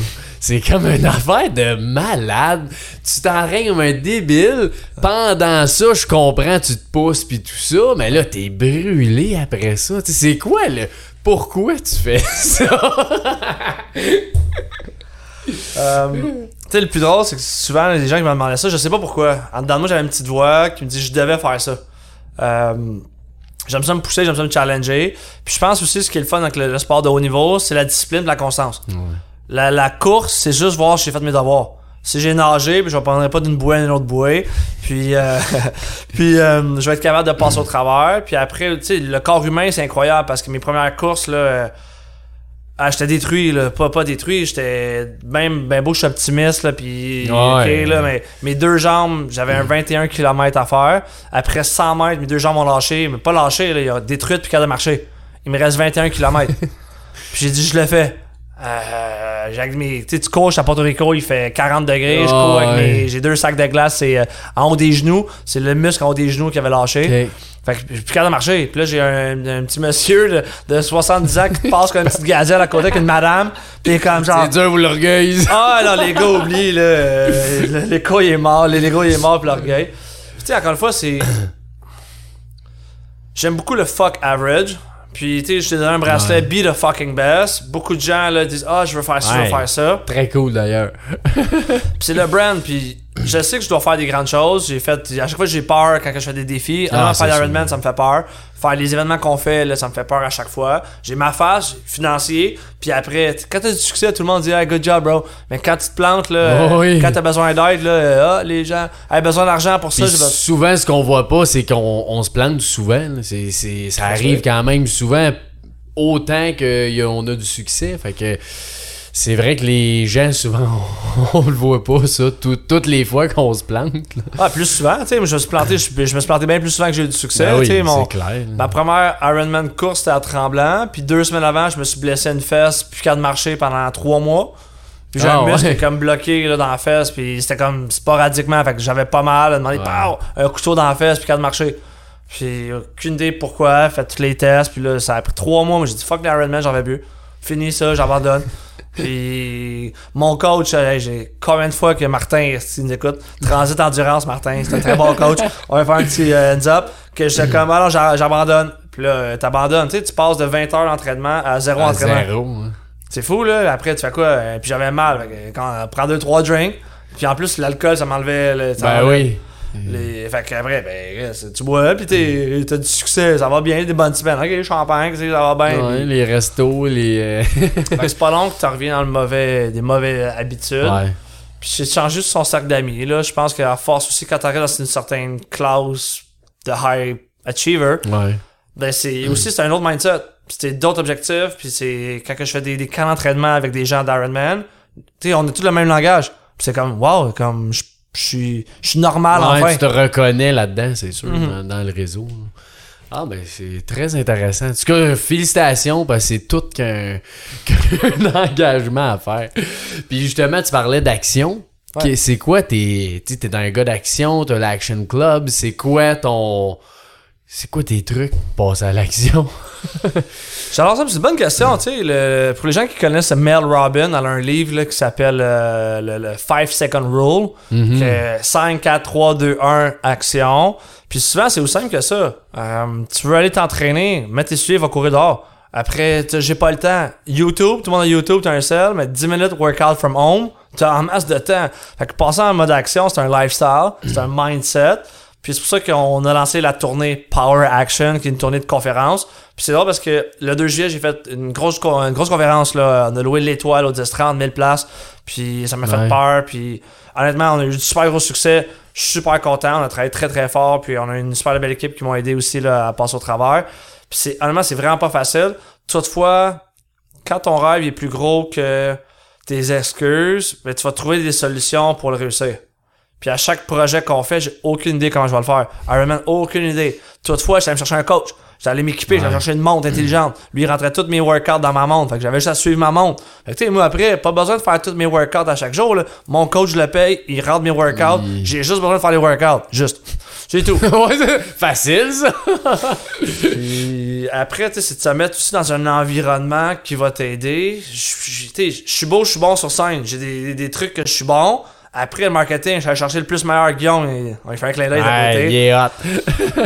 Speaker 1: C'est comme une *laughs* affaire de malade. Tu t'enraignes comme un débile. Pendant ça, je comprends, tu te pousses puis tout ça, mais là, t'es brûlé après ça. Tu sais, c'est quoi le... Pourquoi tu fais *laughs* ça?
Speaker 2: Euh, tu sais le plus drôle c'est que souvent les gens qui me demandaient ça je sais pas pourquoi en dedans de moi j'avais une petite voix qui me dit je devais faire ça euh, j'aime ça me pousser j'aime ça me challenger puis je pense aussi ce qui est le fun avec le, le sport de haut niveau c'est la discipline et la constance La, la course, c'est juste voir si j'ai fait mes devoirs. Si j'ai nagé, puis je ne prendrai pas d'une bouée à une autre bouée. Puis, euh, *laughs* puis euh, je vais être capable de passer au travers. Puis après, tu sais, le corps humain, c'est incroyable parce que mes premières courses, là, euh, ah, j'étais détruit, là. Pas, pas détruit, j'étais même ben beau, je suis optimiste, là. Puis,
Speaker 1: Ouais.
Speaker 2: ok, là, mais mes deux jambes, j'avais un 21 km à faire. Après 100 mètres, mes deux jambes ont lâché, mais pas lâché, là, il a détruit puis capable de marcher. Il me reste 21 km. *laughs* puis j'ai dit, je le fais. Euh, j'ai avec mes- tu cours à Porto Rico, il fait 40 degrés, je cours avec
Speaker 1: Ouais.
Speaker 2: mes, j'ai deux sacs de glace, c'est euh, en haut des genoux, c'est le muscle en haut des genoux qui avait lâché.
Speaker 1: Ok.
Speaker 2: Fait que je suis plus capable de marcher. Puis là, j'ai un, un petit monsieur de, de 70 ans qui passe comme une petite gazelle à côté avec une madame. Puis comme genre.
Speaker 1: C'est dur l'orgueil.
Speaker 2: Ah non, les gars, oublie, là. euh, le- L'écho, il est mort. le- L'ego, il est mort, puis l'orgueil. Tu sais, encore une fois, c'est. J'aime beaucoup le fuck average. Puis tu sais, je t'ai donné un bracelet be the fucking best. Beaucoup de gens là disent Ah, je veux faire ça, je veux faire ça.
Speaker 1: Très cool d'ailleurs.
Speaker 2: Puis c'est le brand, puis je sais que je dois faire des grandes choses. J'ai fait, à chaque fois j'ai peur quand je fais des défis.
Speaker 1: Ah,
Speaker 2: faire l'Ironman, ça me fait peur. Faire les événements qu'on fait, là, ça me fait peur à chaque fois. J'ai ma face, financier, puis après, quand t'as du succès, tout le monde dit hey, good job, bro. Mais quand tu te plantes, là,
Speaker 1: Oh oui.
Speaker 2: quand t'as besoin d'aide, là, ah, les gens, hey, besoin d'argent pour ça,
Speaker 1: souvent, ce qu'on voit pas, c'est qu'on on se plante souvent. c'est- ça arrive quand même souvent autant qu'on a du succès. Fait que c'est vrai que les gens, souvent, *laughs* on, le voit pas, ça, tout- toutes les fois qu'on se plante. là.
Speaker 2: Ah, plus souvent, tu sais, je me suis planté, je, je me suis planté bien plus souvent que j'ai eu du succès.
Speaker 1: Ben oui, c'est clair.
Speaker 2: Ma première Ironman course, c'était à Tremblant. Puis deux semaines avant, je me suis blessé une fesse, puis capable de marcher pendant trois mois. Puis j'ai
Speaker 1: Ah,
Speaker 2: un muscle comme bloqué là, dans la fesse, puis c'était comme sporadiquement. Fait que j'avais pas mal. à demander,
Speaker 1: Ouais.
Speaker 2: pow, un couteau dans la fesse, puis capable de marcher. Puis aucune idée pourquoi, fait tous les tests, puis là, ça a pris trois mois. Moi, j'ai dit fuck l'Ironman, j'en avais bu. Fini ça, j'abandonne. Puis mon coach, euh, j'ai combien de fois que Martin, s'il nous écoute, Transit Endurance, Martin, c'est un très bon coach. *laughs* On va faire un petit euh, hands up. Que j'étais comme, alors j'a- j'abandonne. Puis là, euh, t'abandonnes. Tu sais, tu passes de 20 heures d'entraînement à zéro
Speaker 1: À
Speaker 2: entraînement.
Speaker 1: zéro, hein.
Speaker 2: C'est fou, là. Après, tu fais quoi? Puis j'avais mal. Quand on prend deux, trois drinks. Puis en plus, l'alcool, ça m'enlevait.
Speaker 1: Ben oui.
Speaker 2: Les... Fait qu'après, ben, tu bois, t'es- t'as du succès, ça va bien, des bonnes semaines. Ok, champagne, ça va bien.
Speaker 1: Ouais, les restos, les. euh,
Speaker 2: que *laughs* c'est pas long que tu reviens dans le mauvais, des mauvais habitudes.
Speaker 1: ouais.
Speaker 2: Puis c'est changer son cercle d'amis. Là, je pense qu'à force aussi, quand t'arrives dans une certaine classe de high achiever,
Speaker 1: Ouais.
Speaker 2: ben c'est aussi c'est un autre mindset. Puis c'est d'autres objectifs. Puis c'est quand que je fais des, des camps d'entraînement avec des gens d'Ironman, tu sais, on a tous le même langage. Puis c'est comme, wow, comme je je suis je suis normal
Speaker 1: Ouais,
Speaker 2: enfin.
Speaker 1: tu te reconnais là-dedans, c'est sûr,
Speaker 2: Mhm.
Speaker 1: dans, dans le réseau. Ah, ben, c'est très intéressant. En tout cas, félicitations, parce que c'est tout qu'un *laughs* engagement à faire. Puis justement, tu parlais d'action.
Speaker 2: Ouais.
Speaker 1: C'est quoi tes. T'es dans un gars d'action, t'as l'Action Club. C'est quoi ton. C'est quoi tes trucs pour passer à l'action? *laughs*
Speaker 2: J'adore ça, c'est une bonne question, tu sais. le- Pour les gens qui connaissent Mel Robin, elle a un livre là, qui s'appelle euh, le, le 5 Second Rule.
Speaker 1: Mhm.
Speaker 2: que 5, 4, 3, 2, 1, action. Puis souvent, c'est aussi simple que ça. Euh, tu veux aller t'entraîner, mets tes souliers, va courir dehors. Après, j'ai pas le temps. YouTube, tout le monde a YouTube, t'as un seul, mais 10 minutes workout from home, t'as en masse de temps. Fait que passer en mode action, c'est un lifestyle, c'est un mindset. Puis c'est pour ça qu'on a lancé la tournée Power Action, qui est une tournée de conférence. Puis c'est drôle parce que le 2 juillet, j'ai fait une grosse, une grosse conférence. Là. On a loué l'étoile au 10 30 1000 places. Puis ça m'a fait peur. Puis honnêtement, on a eu du super gros succès. Je suis super content. On a travaillé très très fort. Puis on a une super belle équipe qui m'ont aidé aussi là, à passer au travers. Puis c'est, honnêtement, c'est vraiment pas facile. Toutefois, quand ton rêve est plus gros que tes excuses, ben, tu vas trouver des solutions pour le réussir. Puis à chaque projet qu'on fait, j'ai aucune idée comment je vais le faire. Ironman, aucune idée. Toutefois, j'allais me chercher un coach. J'allais m'équiper, j'allais chercher une montre intelligente. Lui, il rentrait tous mes workouts dans ma montre. Fait que j'avais juste à suivre ma montre. Fait que tu sais, moi après, pas besoin de faire tous mes workouts à chaque jour. Là. Mon coach je le paye, il rentre mes workouts.
Speaker 1: Il-
Speaker 2: J'ai juste besoin de faire les workouts. Juste. C'est tout. *laughs*
Speaker 1: facile, ça. *laughs*
Speaker 2: Puis après, tu sais, c'est de se mettre aussi dans un environnement qui va t'aider. Je- je tu sais, je suis beau, je suis bon sur scène. J'ai des, des, des trucs que je suis bon. Après le marketing, j'allais chercher le plus meilleur Guillaume. Et on lui fait un clin d'œil
Speaker 1: Ouais,
Speaker 2: côté.
Speaker 1: il est hot.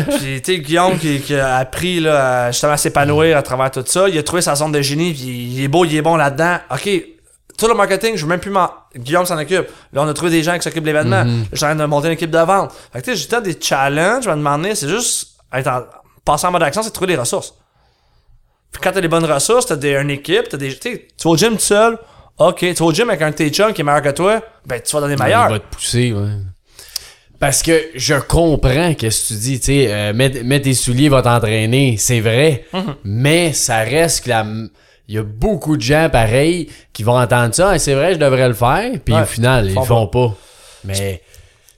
Speaker 1: *laughs*
Speaker 2: Puis, tu sais, Guillaume qui, qui a appris là, à justement à s'épanouir à travers tout ça, il a trouvé sa zone de génie, puis il est beau, il est bon là-dedans. OK, tout le marketing, je veux même plus m'en... Guillaume s'en occupe. Là, on a trouvé des gens qui s'occupent de l'événement.
Speaker 1: Mhm.
Speaker 2: Là, Je suis en train de monter une équipe de vente. Fait que, tu sais, j'ai tant des challenges, je vais demander, c'est juste être en... passer en mode action, c'est de trouver des ressources. Puis quand t'as des bonnes ressources, t'as des, une équipe, t'as des. Tu vas au gym tout seul, ok. Tu vas au gym avec un de tes chums qui est meilleur que toi, ben tu vas donner meilleur.
Speaker 1: Il va te pousser, ouais. Parce que je comprends qu'est-ce que tu dis, tu sais, euh, mets, mets tes souliers, va t'entraîner, c'est vrai.
Speaker 2: Mhm.
Speaker 1: Mais ça reste que la... Il y a beaucoup de gens pareils qui vont entendre ça, et c'est vrai, je devrais le faire, puis
Speaker 2: Ouais,
Speaker 1: au final, ils le font pas. Mais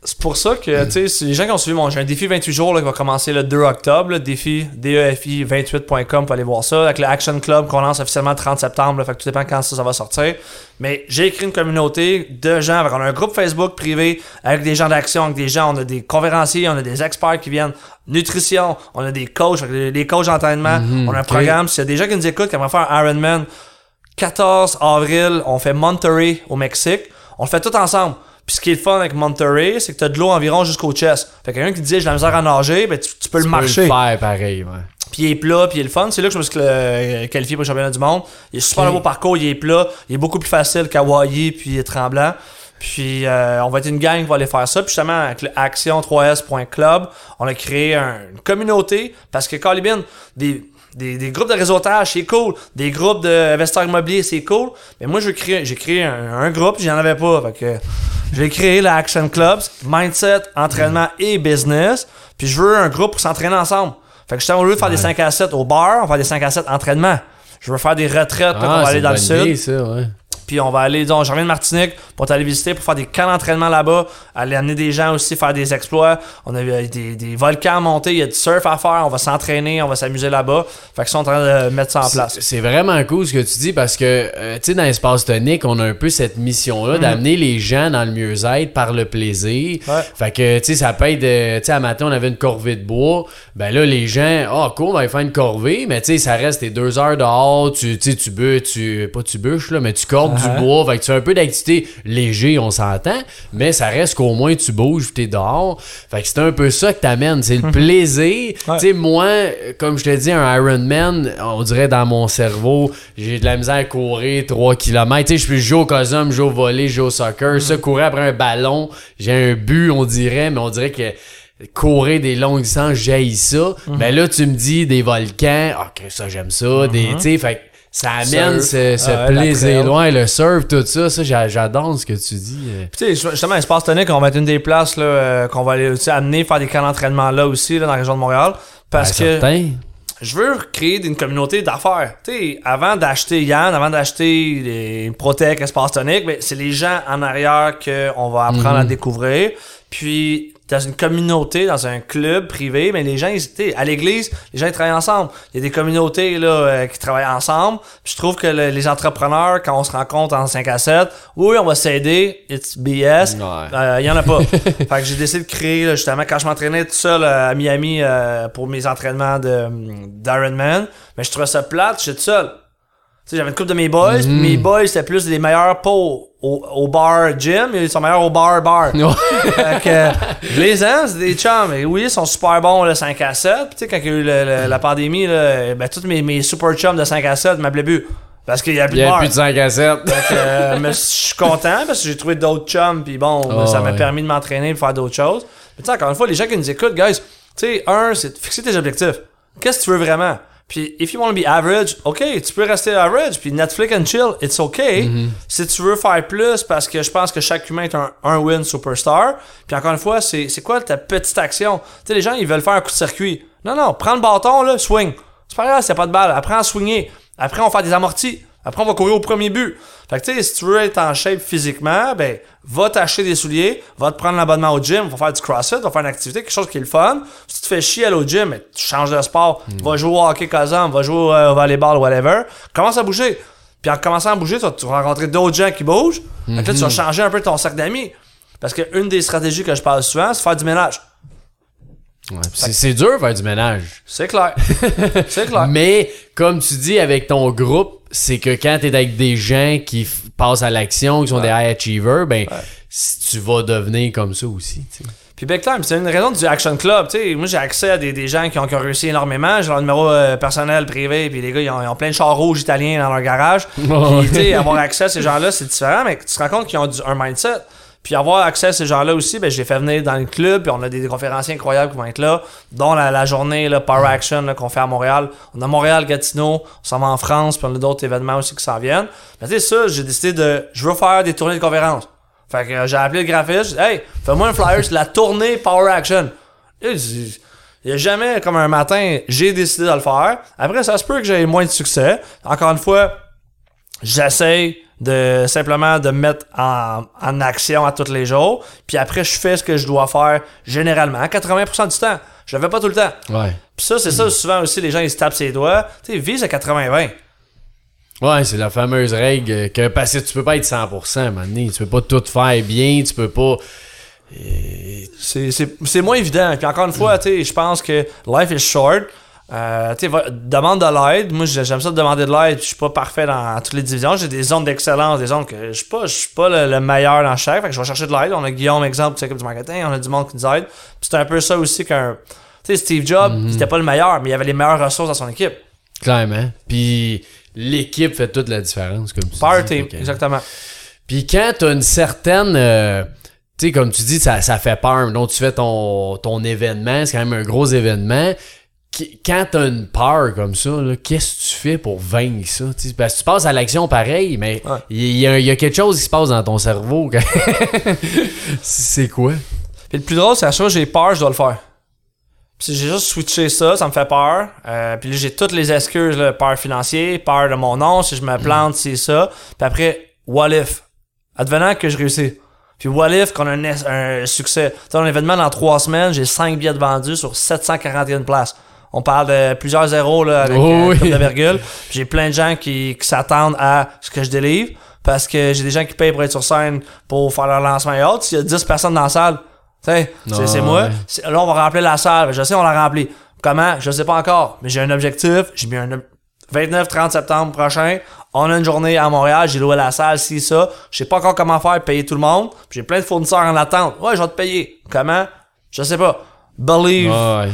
Speaker 2: C'est pour ça que, tu sais, les gens qui ont suivi mon. J'ai un défi 28 jours là, qui va commencer le 2 octobre. Défi E DEFI28.com pour aller voir ça. Avec le Action Club qu'on lance officiellement le 30 septembre. Là, fait que tout dépend quand ça, ça va sortir. Mais j'ai écrit une communauté de gens. On a un groupe Facebook privé avec des gens d'action, avec des gens. On a des conférenciers, on a des experts qui viennent. Nutrition, on a des coachs, des- coachs d'entraînement.
Speaker 1: Mhm,
Speaker 2: on a un programme. S'il y a des gens qui nous écoutent, qui vont faire un Ironman, 14 avril, on fait Monterrey au Mexique. On le fait tout ensemble. Puis ce qui est le fun avec Monterey, c'est que t'as de l'eau environ jusqu'au chest. Fait que quelqu'un qui disait j'ai la misère à nager, ben tu, tu peux le
Speaker 1: tu
Speaker 2: marcher.
Speaker 1: peux le faire pareil, ouais.
Speaker 2: Puis il est plat, puis il est le fun. C'est là que je me suis euh, qualifié pour le championnat du monde. Il est super
Speaker 1: Ok.
Speaker 2: beau parcours, il est plat, il est beaucoup plus facile qu'Hawaii puis Tremblant. Puis euh, on va être une gang qui va aller faire ça. Puis justement, avec le action3s.club, on a créé un- une communauté parce que Calibin, des, des, des groupes de réseautage, c'est cool. Des groupes d'investisseurs immobiliers, c'est cool. Mais moi, je veux créer- j'ai créé un, un groupe, j'en avais pas. Fait que j'ai créé le Action Clubs, Mindset, entraînement et business. Puis je veux un groupe pour s'entraîner ensemble. Fait que justement, au lieu de faire des 5 à 7 au bar, on va faire des 5 à 7 entraînement. Je veux faire des retraites, là, qu'on va
Speaker 1: Ah,
Speaker 2: aller dans le sud.
Speaker 1: ça, ouais.
Speaker 2: Puis on va aller, disons, je reviens de Martinique pour t'aller visiter, pour faire des camps d'entraînement là-bas, aller amener des gens aussi, faire des exploits. On a des, des volcans à monter, il y a du surf à faire, on va s'entraîner, on va s'amuser là-bas. Fait qu'ils sont en train de mettre ça en place.
Speaker 1: C'est- vraiment cool ce que tu dis parce que, euh, tu sais, dans l'espace tonique, on a un peu cette mission-là d'amener les gens dans le mieux-être par le plaisir.
Speaker 2: Mhm. Ouais.
Speaker 1: Fait que, tu sais, ça peut être, euh, tu sais, à matin, on avait une corvée de bois. Ben là, les gens, ah, cool, on va aller faire une corvée, mais tu sais, ça reste tes deux heures dehors, tu tu sais, tu bûches, tu, pas tu bûches, là, mais tu cordes. Du bois. Fait que tu fais un peu d'activité léger, on s'entend, mais ça reste qu'au moins tu bouges, t'es dehors. Fait que c'est un peu ça que t'amènes, c'est le plaisir.
Speaker 2: Ouais.
Speaker 1: Tu sais, moi, comme je te dis, un Ironman, on dirait dans mon cerveau, j'ai de la misère à courir 3 km. Tu sais, je peux jouer au cosum, jouer au volley, jouer au soccer. Ça, courir après un ballon, j'ai un but, on dirait, mais on dirait que courir des longues distances, j'haïs ça. Mais là, tu me dis des volcans, ok, ça, j'aime ça. Des, tu sais, fait ça amène
Speaker 2: Surf.
Speaker 1: ce, ce
Speaker 2: Ah
Speaker 1: plaisir loin, le surf, tout ça. Ça, j'a- j'adore ce que tu dis. euh.
Speaker 2: Tu sais, justement, Espace Tonique, on va être une des places là, euh, qu'on va aller aussi amener faire des camps d'entraînement là aussi, là, dans la région de Montréal. Parce
Speaker 1: Ben,
Speaker 2: que
Speaker 1: certain.
Speaker 2: je veux créer une communauté d'affaires. Tu sais, avant d'acheter Yann, avant d'acheter les Protec, Espace Tonique, ben, c'est les gens en arrière qu'on va apprendre à découvrir. Puis, dans une communauté, dans un club privé, mais les gens, ils- à l'église, les gens ils travaillent ensemble. Il y a des communautés là, euh, qui travaillent ensemble. Puis je trouve que le- les entrepreneurs, quand on se rencontre en 5 à 7, oui, on va s'aider, it's BS.
Speaker 1: Ouais.
Speaker 2: Euh, Il y en a pas. *laughs* fait que j'ai décidé de créer, là, justement, quand je m'entraînais tout seul euh, à Miami euh, pour mes entraînements de d'Ironman, mais je trouvais ça plate, j'étais tout seul. Sais, j'avais une couple de mes boys, mes boys, c'était plus les meilleurs pas au, bar gym, ils sont meilleurs au bar bar. *laughs* fait que, je les aime, c'est des chums. Et oui, ils sont super bons, le 5 à 7. Puis tu sais, quand il y a eu le- le- la pandémie, là, ben, tous mes, mes super chums de 5 à 7 m'appelaient plus. Parce qu'il y a plus
Speaker 1: Il y
Speaker 2: de
Speaker 1: a
Speaker 2: bar.
Speaker 1: plus de 5 à 7.
Speaker 2: Fait que, euh, mais je suis content parce que j'ai trouvé d'autres chums puis bon
Speaker 1: Ah,
Speaker 2: ça m'a
Speaker 1: ouais.
Speaker 2: permis de m'entraîner et de faire d'autres choses. Mais tu sais, encore une fois, les gens qui nous écoutent, guys, tu sais, un, c'est de fixer tes objectifs. Qu'est-ce que tu veux vraiment? Puis, if you want to be average, OK, tu peux rester average. Puis, Netflix and chill, it's OK. Si tu veux faire plus, parce que je pense que chaque humain est un, un win superstar. Puis, encore une fois, c'est c'est quoi ta petite action? Tu sais, les gens, ils veulent faire un coup de circuit. Non, non, prends le bâton, là, swing. C'est pas grave, c'est pas de balle. Apprends à swinger. Après, on faire des amortis. Après, on va courir au premier but. Fait que, tu sais, si tu veux être en shape physiquement, ben, va t'acheter des souliers, va te prendre l'abonnement au gym, va faire du crossfit, va faire une activité, quelque chose qui est le fun. Si tu te fais chier aller au gym, ben, tu changes de sport, va jouer au hockey Kazan, va jouer euh, au volleyball, whatever. Commence à bouger. Puis en commençant à bouger, tu vas, tu vas rencontrer d'autres gens qui bougent. Fait que là, tu vas changer un peu ton cercle d'amis. Parce que une des stratégies que je parle souvent, c'est faire du ménage.
Speaker 1: Ouais, c'est dur faire du ménage.
Speaker 2: C'est clair. *laughs* c'est clair.
Speaker 1: Mais comme tu dis avec ton groupe, c'est que quand t'es avec des gens qui passent à l'action, qui sont des high achievers, ben si tu vas devenir comme ça aussi. tu sais.
Speaker 2: Puis big time, c'est une raison du Action Club. Tu sais, moi, j'ai accès à des, des gens qui ont, qui ont réussi énormément. J'ai leur numéro euh, personnel, privé, puis les gars, ils ont, ils ont plein de chars rouges italiens dans leur garage. *laughs* Puis, tu sais, avoir accès à ces gens-là, c'est différent, mais tu te rends compte qu'ils ont du- un mindset. Puis avoir accès à ces gens-là aussi, ben, je les fais venir dans le club, puis on a des, des conférenciers incroyables qui vont être là, dont la, la journée là, Power Action qu'on fait à Montréal. On a Montréal, Gatineau, on s'en va en France, puis on a d'autres événements aussi qui s'en viennent. Mais tu sais, ça, j'ai décidé de... Je veux faire des tournées de conférences. Fait que euh, j'ai appelé le graphiste, j'ai dit, hey, fais-moi un flyer sur la tournée Power Action. Et Il y a jamais, comme un matin, j'ai décidé de le faire. Après, ça se peut que j'ai moins de succès. Encore une fois, j'essaye de simplement de me mettre en, en action à tous les jours. Puis après, je fais ce que je dois faire généralement, 80% du temps. Je le fais pas tout le temps.
Speaker 1: Ouais.
Speaker 2: Puis ça, c'est ça, souvent aussi, les gens, ils se tapent ses doigts. Tu sais, vise à 80-20.
Speaker 1: Ouais, c'est la fameuse règle que parce que tu peux pas être 100% à un moment donné. Tu peux pas tout faire bien, tu peux pas.
Speaker 2: C'est- C'est c'est moins évident. Puis encore une fois, tu sais, je pense que life is short. Euh, tu sais, va- demande de l'aide. Moi, j'ai- j'aime ça de demander de l'aide. Je suis pas parfait dans toutes les divisions. J'ai des zones d'excellence, des zones que je suis pas, je suis pas le, le meilleur dans chaque. Fait que je vais chercher de l'aide. On a Guillaume, exemple, qui s'occupe du marketing. On a du monde qui nous aide. C'est un peu ça aussi qu'un. Tu sais, Steve Jobs, il était pas le meilleur, mais il avait les meilleures ressources dans son équipe.
Speaker 1: Clairement. Puis l'équipe fait toute la différence, comme tu dis. que-
Speaker 2: exactement.
Speaker 1: Puis quand t'as une certaine. euh, tu sais, comme tu dis, ça, ça fait peur. Donc, tu fais ton, ton événement, c'est quand même un gros événement. Quand t'as une peur comme ça, qu'est-ce que tu fais pour vaincre ça? tu sais? Parce que tu passes à l'action pareil, mais
Speaker 2: Ouais.
Speaker 1: il y, a- il y a quelque chose qui se passe dans ton cerveau. *laughs* c'est quoi?
Speaker 2: Puis le plus drôle, c'est à chaque fois que j'ai peur, je dois le faire. Puis j'ai juste switché ça, ça me fait peur. Euh, puis là, j'ai toutes les excuses, là, peur financier, peur de mon nom, si je me plante, c'est ça. Puis après, what if? Advenant que je réussis. Puis what if qu'on a un, un succès? Tu sais, un événement dans trois semaines, j'ai 5 billets de vendus sur 741 places. On parle de plusieurs zéros là, avec
Speaker 1: Oh oui.
Speaker 2: comme de virgule. J'ai plein de gens qui, qui s'attendent à ce que je délivre parce que j'ai des gens qui payent pour être sur scène pour faire leur lancement et autres. S'il y a 10 personnes dans la salle, c'est
Speaker 1: Ah,
Speaker 2: c'est moi. Là, on va remplir la salle. Je sais, on la remplit. Comment? Je sais pas encore. Mais j'ai un objectif. J'ai mis un ob- 29-30 septembre prochain. On a une journée à Montréal. J'ai loué la salle, si ça. Je sais pas encore comment faire, payer tout le monde. J'ai plein de fournisseurs en attente. Ouais, je vais te payer. Comment? Je sais pas. Believe.
Speaker 1: Ouais.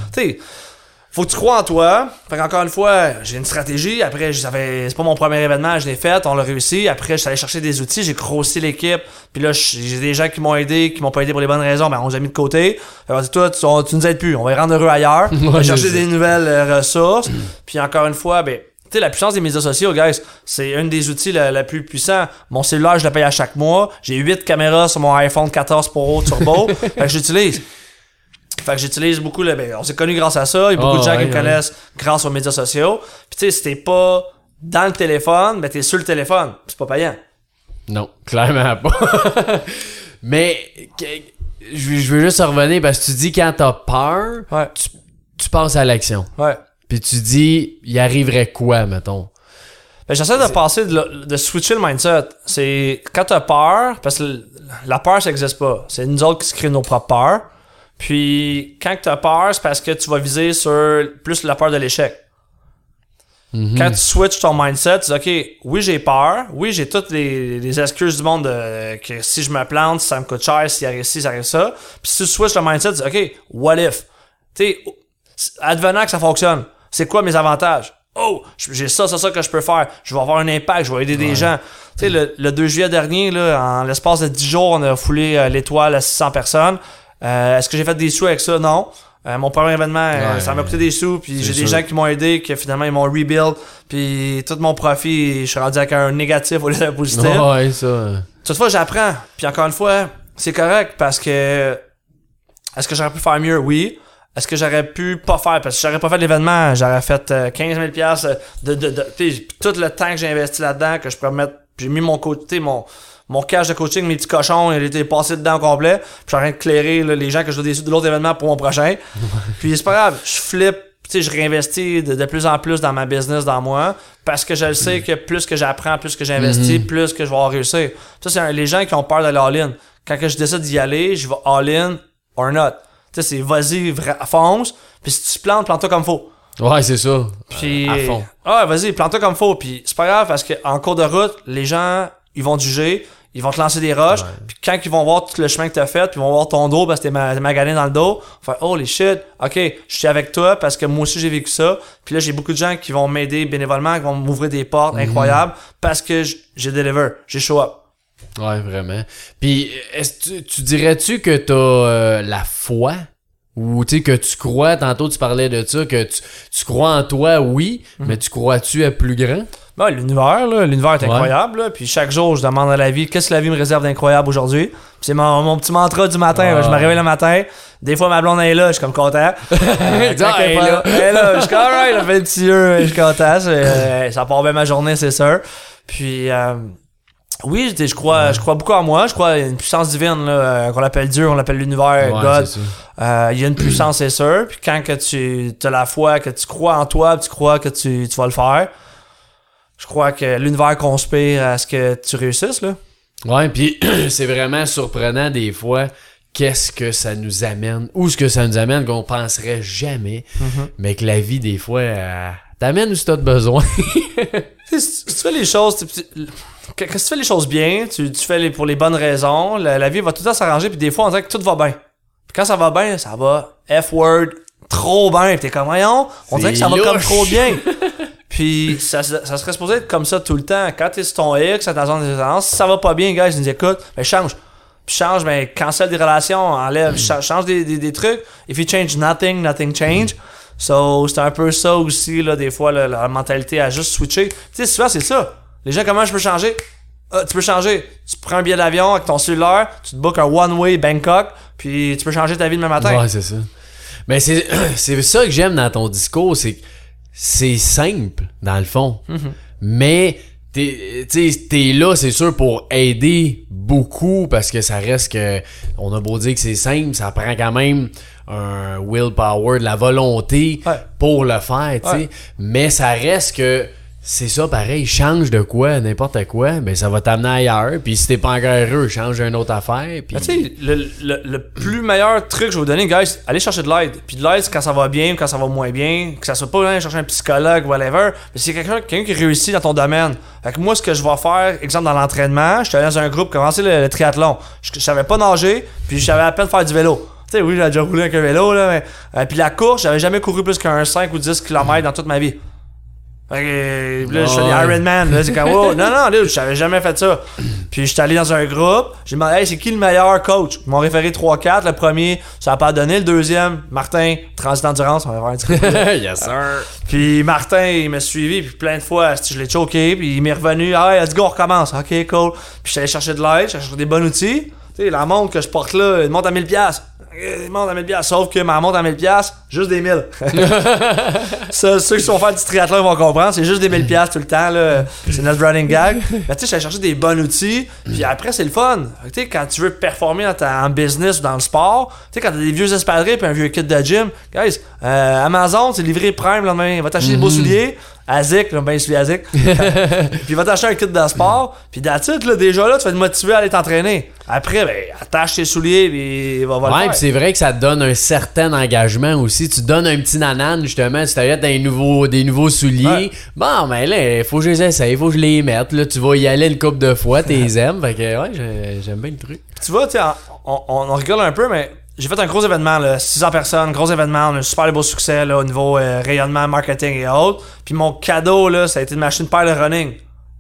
Speaker 2: Faut que tu crois en toi. Fait qu'encore une fois, j'ai une stratégie. Après, j'avais, c'est pas mon premier événement, je l'ai fait, on l'a réussi. Après, je suis allé chercher des outils, j'ai grossi l'équipe. Puis là, j'ai des gens qui m'ont aidé, qui m'ont pas aidé pour les bonnes raisons, ben on les a mis de côté. Alors, c'est toi, tu, on- tu nous aides plus, on va les rendre heureux ailleurs. *laughs* on va chercher des nouvelles euh, ressources. *clears throat* Puis encore une fois, ben, tu sais, la puissance des médias sociaux, guys, c'est un des outils la, la plus puissants. Mon cellulaire, je le paye à chaque mois. J'ai 8 caméras sur mon iPhone 14 Pro Turbo. *laughs* fait que j'utilise. Fait que j'utilise beaucoup le. Ben, on s'est connus grâce à ça. Il y a beaucoup
Speaker 1: Ah,
Speaker 2: de gens
Speaker 1: ouais,
Speaker 2: qui me
Speaker 1: ouais.
Speaker 2: connaissent grâce aux médias sociaux. Puis tu sais, si t'es pas dans le téléphone, ben t'es sur le téléphone. C'est pas payant.
Speaker 1: Non, clairement pas. *laughs* Mais je veux- juste revenir parce que tu dis quand t'as peur,
Speaker 2: Ouais.
Speaker 1: tu, tu passes à l'action.
Speaker 2: Ouais.
Speaker 1: Puis tu dis, il arriverait quoi, mettons?
Speaker 2: Ben, j'essaie de passer de, de switcher le mindset. C'est quand t'as peur, parce que la peur, ça existe pas. C'est nous autres qui se créent nos propres peurs. Puis quand t'as peur, c'est parce que tu vas viser sur plus la peur de l'échec. Quand tu switches ton mindset, tu dis OK, oui, j'ai peur, oui, j'ai toutes les, les excuses du monde de, que si je me plante, ça me coûte cher, s'il arrive ci, ça arrive ça. Puis si tu switches le mindset, tu dis OK, what if? Tu sais, advenant que ça fonctionne, c'est quoi mes avantages? Oh, j'ai ça, ça, ça que je peux faire. Je vais avoir un impact, je vais aider des gens. Tu sais, le, le 2 juillet dernier, là, en l'espace de 10 jours, on a foulé euh, l'étoile à 600 personnes. Euh, Est-ce que j'ai fait des sous avec ça? Non. Euh, mon premier événement, euh,
Speaker 1: Ouais,
Speaker 2: ça m'a coûté des sous, puis j'ai des gens qui m'ont aidé, que finalement ils m'ont rebuild, puis tout mon profit, je suis rendu avec un négatif au lieu d'un positif.
Speaker 1: Ouais, ça.
Speaker 2: Toutefois, j'apprends. Puis encore une fois, c'est correct parce que est-ce que j'aurais pu faire mieux? Oui. Est-ce que j'aurais pu pas faire? Parce que si j'aurais pas fait l'événement, j'aurais fait euh, 15 000 piastres de, de, de, sais, tout le temps que j'ai investi là-dedans, que je pourrais mettre, j'ai mis mon côté, mon, mon cash de coaching, mes petits cochons, il était passé dedans au complet. Puis je suis en train de clairer là, les gens que je dois sous de l'autre événement pour mon prochain. Puis c'est pas grave, je flippe, tu sais, je réinvestis de, de plus en plus dans ma business, dans moi, parce que je le sais que plus que j'apprends, plus que j'investis, plus que je vais réussir. Ça, c'est les gens qui ont peur d'aller all-in. Quand que je décide d'y aller, je vais all-in or not. Tu sais, c'est vas-y, fonce, puis si tu te plantes, plante-toi comme faut.
Speaker 1: Ouais, c'est ça.
Speaker 2: Puis,
Speaker 1: À fond.
Speaker 2: ah, vas-y, plante-toi comme faut. Puis c'est pas grave parce qu'en cours de route, les gens, ils vont juger, ils vont te lancer des roches. Puis quand ils vont voir tout le chemin que t'as fait, puis ils vont voir ton dos parce que t'es ma- t'es magané dans le dos, ils vont faire holy shit, ok, je suis avec toi parce que moi aussi j'ai vécu ça. Puis là, j'ai beaucoup de gens qui vont m'aider bénévolement, qui vont m'ouvrir des portes
Speaker 1: Mhm.
Speaker 2: incroyables parce que j'ai deliver, j'ai show up.
Speaker 1: Ouais, vraiment. Puis, est-ce que tu, tu dirais-tu que t'as euh, la foi? Ou tu sais que tu crois, tantôt tu parlais de ça, que tu, tu crois en toi, oui,
Speaker 2: Mhm.
Speaker 1: mais tu crois-tu à plus grand?
Speaker 2: Ben, l'univers, là, l'univers est
Speaker 1: Ouais.
Speaker 2: incroyable. là. Puis chaque jour, je demande à la vie, qu'est-ce que la vie me réserve d'incroyable aujourd'hui? C'est mon, mon petit mantra du matin.
Speaker 1: Ah.
Speaker 2: là. Je me réveille le matin. Des fois, ma blonde est là, je suis comme content. *laughs* Euh,
Speaker 1: ah, elle est là.
Speaker 2: elle est là, je suis comme, alright, elle fait le petit yeux, je suis content. *laughs* Euh, ça part bien ma journée, c'est sûr. Puis, euh, oui, je, je crois, je crois beaucoup en moi. Je crois à une puissance divine, là, euh, qu'on appelle Dieu, on l'appelle l'univers,
Speaker 1: Ouais,
Speaker 2: God. Euh, Il y a une puissance, c'est sûr. Puis quand que tu as la foi, que tu crois en toi, tu crois que tu, tu vas le faire, je crois que l'univers conspire à ce que tu réussisses. Là.
Speaker 1: Ouais, puis *clears throat* c'est vraiment surprenant des fois qu'est-ce que ça nous amène, où ce que ça nous amène qu'on penserait jamais,
Speaker 2: Mm-hmm.
Speaker 1: mais que la vie des fois t'amène où *laughs* tu as besoin.
Speaker 2: Tu tu fais les choses, tu- tu- fais les choses bien, tu, tu fais les, pour les bonnes raisons, la, la vie va tout le temps s'arranger, puis des fois on dirait que tout va bien. Puis quand ça va bien, ça va F-word trop bien, puis t'es comme voyons, on dirait que ça va comme trop bien. *laughs* Puis ça, ça ça serait supposé être comme ça tout le temps. Quand t'es sur ton X, à ta zone de si ça va pas bien, gars, je dis écoute, ben change. Puis change, ben cancelle des relations, enlève, cha- change des, des, des trucs. If you change nothing, nothing change. So, c'est un peu ça aussi, là, des fois, là, la mentalité à juste switcher. Tu sais, souvent, c'est ça. Les gens, comment je peux changer? Ah, tu peux changer. Tu prends un billet d'avion avec ton cellulaire, tu te bookes un one-way Bangkok, puis tu peux changer ta vie demain matin.
Speaker 1: Ouais, c'est ça. Mais c'est *clears throat* c'est ça que j'aime dans ton discours, c'est que c'est simple dans le fond. Mais t'es t'es là, c'est sûr pour aider beaucoup parce que ça reste que on a beau dire que c'est simple, ça prend quand même un willpower, de la volonté
Speaker 2: Ouais.
Speaker 1: pour le faire, tu sais.
Speaker 2: Ouais.
Speaker 1: Mais ça reste que c'est ça pareil, change de quoi, n'importe quoi, ben ça va t'amener ailleurs. Puis si t'es pas encore heureux, change d'une autre affaire. Puis
Speaker 2: Mais tu sais, le, le, le plus meilleur truc que je vais vous donner, guys, allez chercher de l'aide. Puis de l'aide, c'est quand ça va bien, quand ça va moins bien, que ça soit pas aller chercher un psychologue, whatever. Mais c'est quelqu'un quelqu'un qui réussit dans ton domaine. Fait que moi, ce que je vais faire, exemple dans l'entraînement, je suis allé dans un groupe, commencer le, le triathlon. Je, je savais pas nager, puis je savais à peine faire du vélo. Tu sais, oui, j'ai déjà roulé avec un vélo, là, mais. euh, puis la course, j'avais jamais couru plus qu'un 5 ou 10 km dans toute ma vie. Fait que, là, je fais des
Speaker 1: Ouais.
Speaker 2: Ironman. Là, c'est comme, oh, non, non, là, j'avais jamais fait ça. Puis, j'étais allé dans un groupe. J'ai demandé, hey, c'est qui le meilleur coach? Ils m'ont référé 3-4. Le premier, ça a pas donné. Le deuxième, Martin, Transit Endurance. On va avoir un petit coup. *laughs*
Speaker 1: yes sir.
Speaker 2: Puis, Martin, il m'a suivi. Puis, plein de fois, je l'ai choqué. Puis, il m'est revenu. Ah, let's go, on recommence. Ok, cool. Puis, j'étais allé chercher de l'aide. J'allais chercher des bons outils. Tu sais, la montre que je porte là, elle monte à 1000$. Piastres. Elle monte à 1000$. piastres. Sauf que ma montre à 1000$, piastres, juste des 1000. *laughs* Ça, ceux qui sont fans du triathlon vont comprendre, c'est juste des 1000 pièces tout le temps là, c'est notre running gag. Mais tu sais, j'allais chercher des bons outils, puis après c'est le fun. Tu sais quand tu veux performer dans ta, en business ou dans le sport, tu sais quand t'as des vieux espadrilles puis un vieux kit de gym, guys, euh, Amazon, c'est livré Prime le lendemain, va t'acheter des beaux souliers. Azik, j'aime bien celui Azik. *laughs* puis va t'acheter un kit de sport, puis là, déjà là, tu vas te motiver à aller t'entraîner. Après, ben, attache tes souliers, puis va, va le
Speaker 1: Ouais, puis c'est vrai que ça te donne un certain engagement aussi. Tu donnes un petit nanan, justement, tu t'achètes des nouveaux, des nouveaux souliers.
Speaker 2: Ouais.
Speaker 1: Bon, ben là, faut que je les essaye, faut que je les mette. Là, tu vas y aller une couple de fois, t'es *laughs* aimes. Fait que, ouais, j'ai- j'aime bien le truc.
Speaker 2: tu vois, tu on, on, on rigole un peu, mais j'ai fait un gros événement, là, 600 personnes, gros événement, on a un super beau succès là, au niveau euh, rayonnement, marketing et autres. Puis mon cadeau, là, ça a été de m'acheter une paire de running.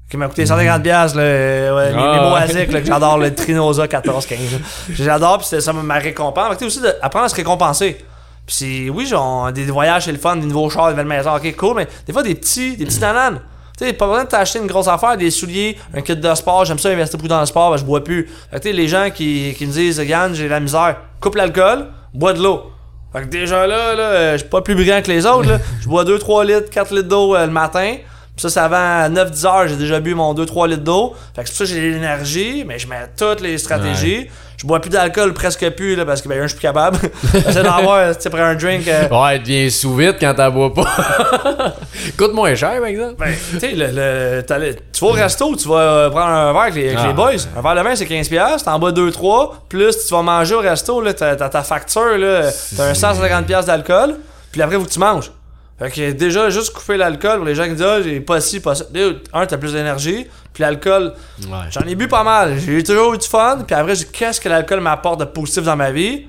Speaker 2: qui m'a coûté 150 pièces le ouais, les,
Speaker 1: Ah,
Speaker 2: mots
Speaker 1: ouais.
Speaker 2: asiques, là, que j'adore le Trinosa 14 15 là. *laughs* j'adore puis c'était ça ma récompense sais, aussi d'apprendre à se récompenser puis oui genre des voyages c'est le fun des nouveaux chars des nouvelles maisons ok cool mais des fois des petits des petits nananes tu sais, pas besoin de t'acheter une grosse affaire, des souliers, un kit de sport, j'aime ça investir beaucoup dans le sport, ben, je bois plus. Fait que, tu sais, les gens qui, qui me disent, Yann, j'ai la misère, coupe l'alcool, bois de l'eau. Fait que déjà là, là euh, je suis pas plus brillant que les autres, là. *laughs* Je bois 2-3 litres, 4 litres d'eau euh, le matin. Puis ça, c'est avant 9-10 heures, j'ai déjà bu mon 2-3 litres d'eau. Fait que c'est pour ça que j'ai l'énergie, mais je mets toutes les stratégies. Je bois plus d'alcool, presque plus, là, parce que ben, un, je suis plus capable. *laughs* J'essaie d'en avoir, tu sais, après un drink. euh,
Speaker 1: Ouais, tu deviens sous vite quand t'en bois pas. *laughs* Coûte moins cher, par exemple.
Speaker 2: Ben, tu sais, le, le- tu vas au resto, tu vas euh, prendre un verre avec les, avec
Speaker 1: Ah,
Speaker 2: les boys.
Speaker 1: ouais.
Speaker 2: Un verre de vin, c'est 15$, t'en bas 2-3, plus tu vas manger au resto, là, t'as, ta facture, là, t'as un 150$ d'alcool, puis après, que tu manges. Fait que déjà, juste couper l'alcool pour les gens qui disent, ah, j'ai pas ci, pas ça. Un, t'as plus d'énergie, puis l'alcool,
Speaker 1: Ouais.
Speaker 2: j'en ai bu pas mal. J'ai toujours eu du fun, puis après, qu'est-ce que l'alcool m'apporte de positif dans ma vie?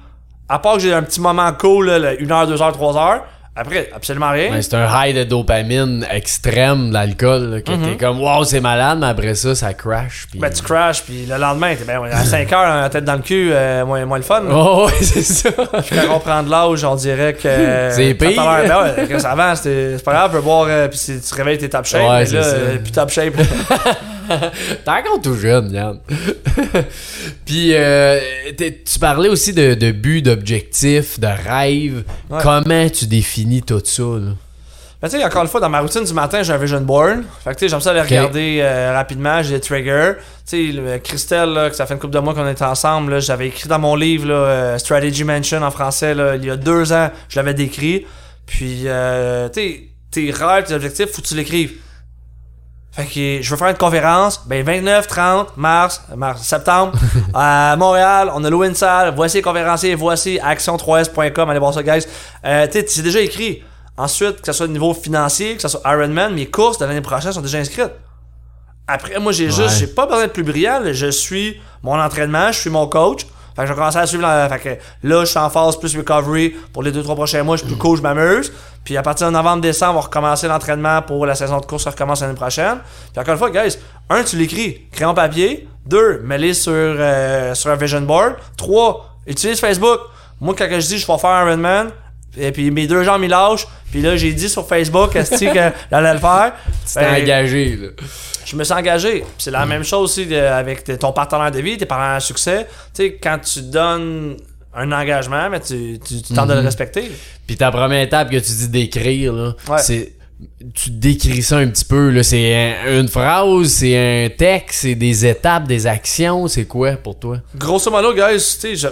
Speaker 2: À part que j'ai un petit moment cool, là, 1 heure, 2 heures, 3 heures. Après, absolument rien.
Speaker 1: Ouais, c'est un high de dopamine extrême, l'alcool, là, que t'es comme, wow, c'est malade, mais après ça, ça crash. Puis...
Speaker 2: Ben, tu crashes, puis le lendemain, t'es ben, à 5 heures, la tête dans le cul, euh, moins, moins le fun. *laughs*
Speaker 1: Oh, ouais, c'est ça.
Speaker 2: Puis quand on prend de l'âge, on dirait que. *laughs*
Speaker 1: C'est
Speaker 2: quand
Speaker 1: pire.
Speaker 2: Ben ouais, avant, c'était- c'est pas grave, tu peux boire, euh, puis tu te réveilles, t'es top shape.
Speaker 1: Ouais, c'est
Speaker 2: là,
Speaker 1: ça.
Speaker 2: euh, plus top shape. *laughs* *laughs*
Speaker 1: T'es encore tout jeune, Yann. *laughs* Puis, euh, tu parlais aussi de, de but, d'objectif, de rêve.
Speaker 2: Ouais.
Speaker 1: Comment tu définis tout ça, là?
Speaker 2: Ben, tu sais, encore une fois, dans ma routine du matin, j'ai un vision board. Fait que, tu sais, j'aime ça aller regarder euh, rapidement. J'ai des triggers. Tu sais, le- Christelle, là, que ça fait une couple de mois qu'on est ensemble, j'avais écrit dans mon livre, là, euh, Strategy Mansion en français, là, il y a deux ans, je l'avais décrit. Puis, euh, tu sais, tes rêves, tes objectifs, faut que tu l'écrives. Fait que je veux faire une conférence, ben 29, 30, mars, mars, septembre, *laughs* à Montréal, on a loué une salle, voici les conférenciers, voici action3s.com, allez voir ça, guys. Euh, tu sais, c'est déjà écrit. Ensuite, que ce soit au niveau financier, que ce soit Ironman, mes courses de l'année prochaine sont déjà inscrites. Après, moi, j'ai
Speaker 1: Ouais.
Speaker 2: juste, j'ai pas besoin d'être plus brillant, je suis mon entraînement, je suis mon coach. Fait que je vais commencer à suivre la, fait que là, je suis en phase plus recovery pour les 2-3 prochains mois, je suis plus *clears throat* cool, je m'amuse. Puis à partir de novembre, décembre, on va recommencer l'entraînement pour la saison de course, ça recommence l'année prochaine. Puis encore une fois, guys, un, tu l'écris, crayon papier. Deux, mets-les sur, euh, sur un vision board. Trois, utilise Facebook. Moi, quand je dis je vais faire un Ironman, et puis mes deux jambes, ils lâchent. Puis là, j'ai dit sur Facebook, que j'allais le faire?
Speaker 1: Tu t'es
Speaker 2: Ben,
Speaker 1: engagé, là.
Speaker 2: je me sens engagé. C'est la même chose aussi de- avec ton partenaire de vie, tes partenaires à succès. Tu sais, quand tu donnes un engagement, mais tu, tu, tu tentes de le respecter.
Speaker 1: Puis ta première étape que tu dis d'écrire, là,
Speaker 2: Ouais.
Speaker 1: c'est. Tu décris ça un petit peu, là. C'est un- une phrase, c'est un texte, c'est des étapes, des actions, c'est quoi pour toi?
Speaker 2: Grosso modo, guys, tu sais, je-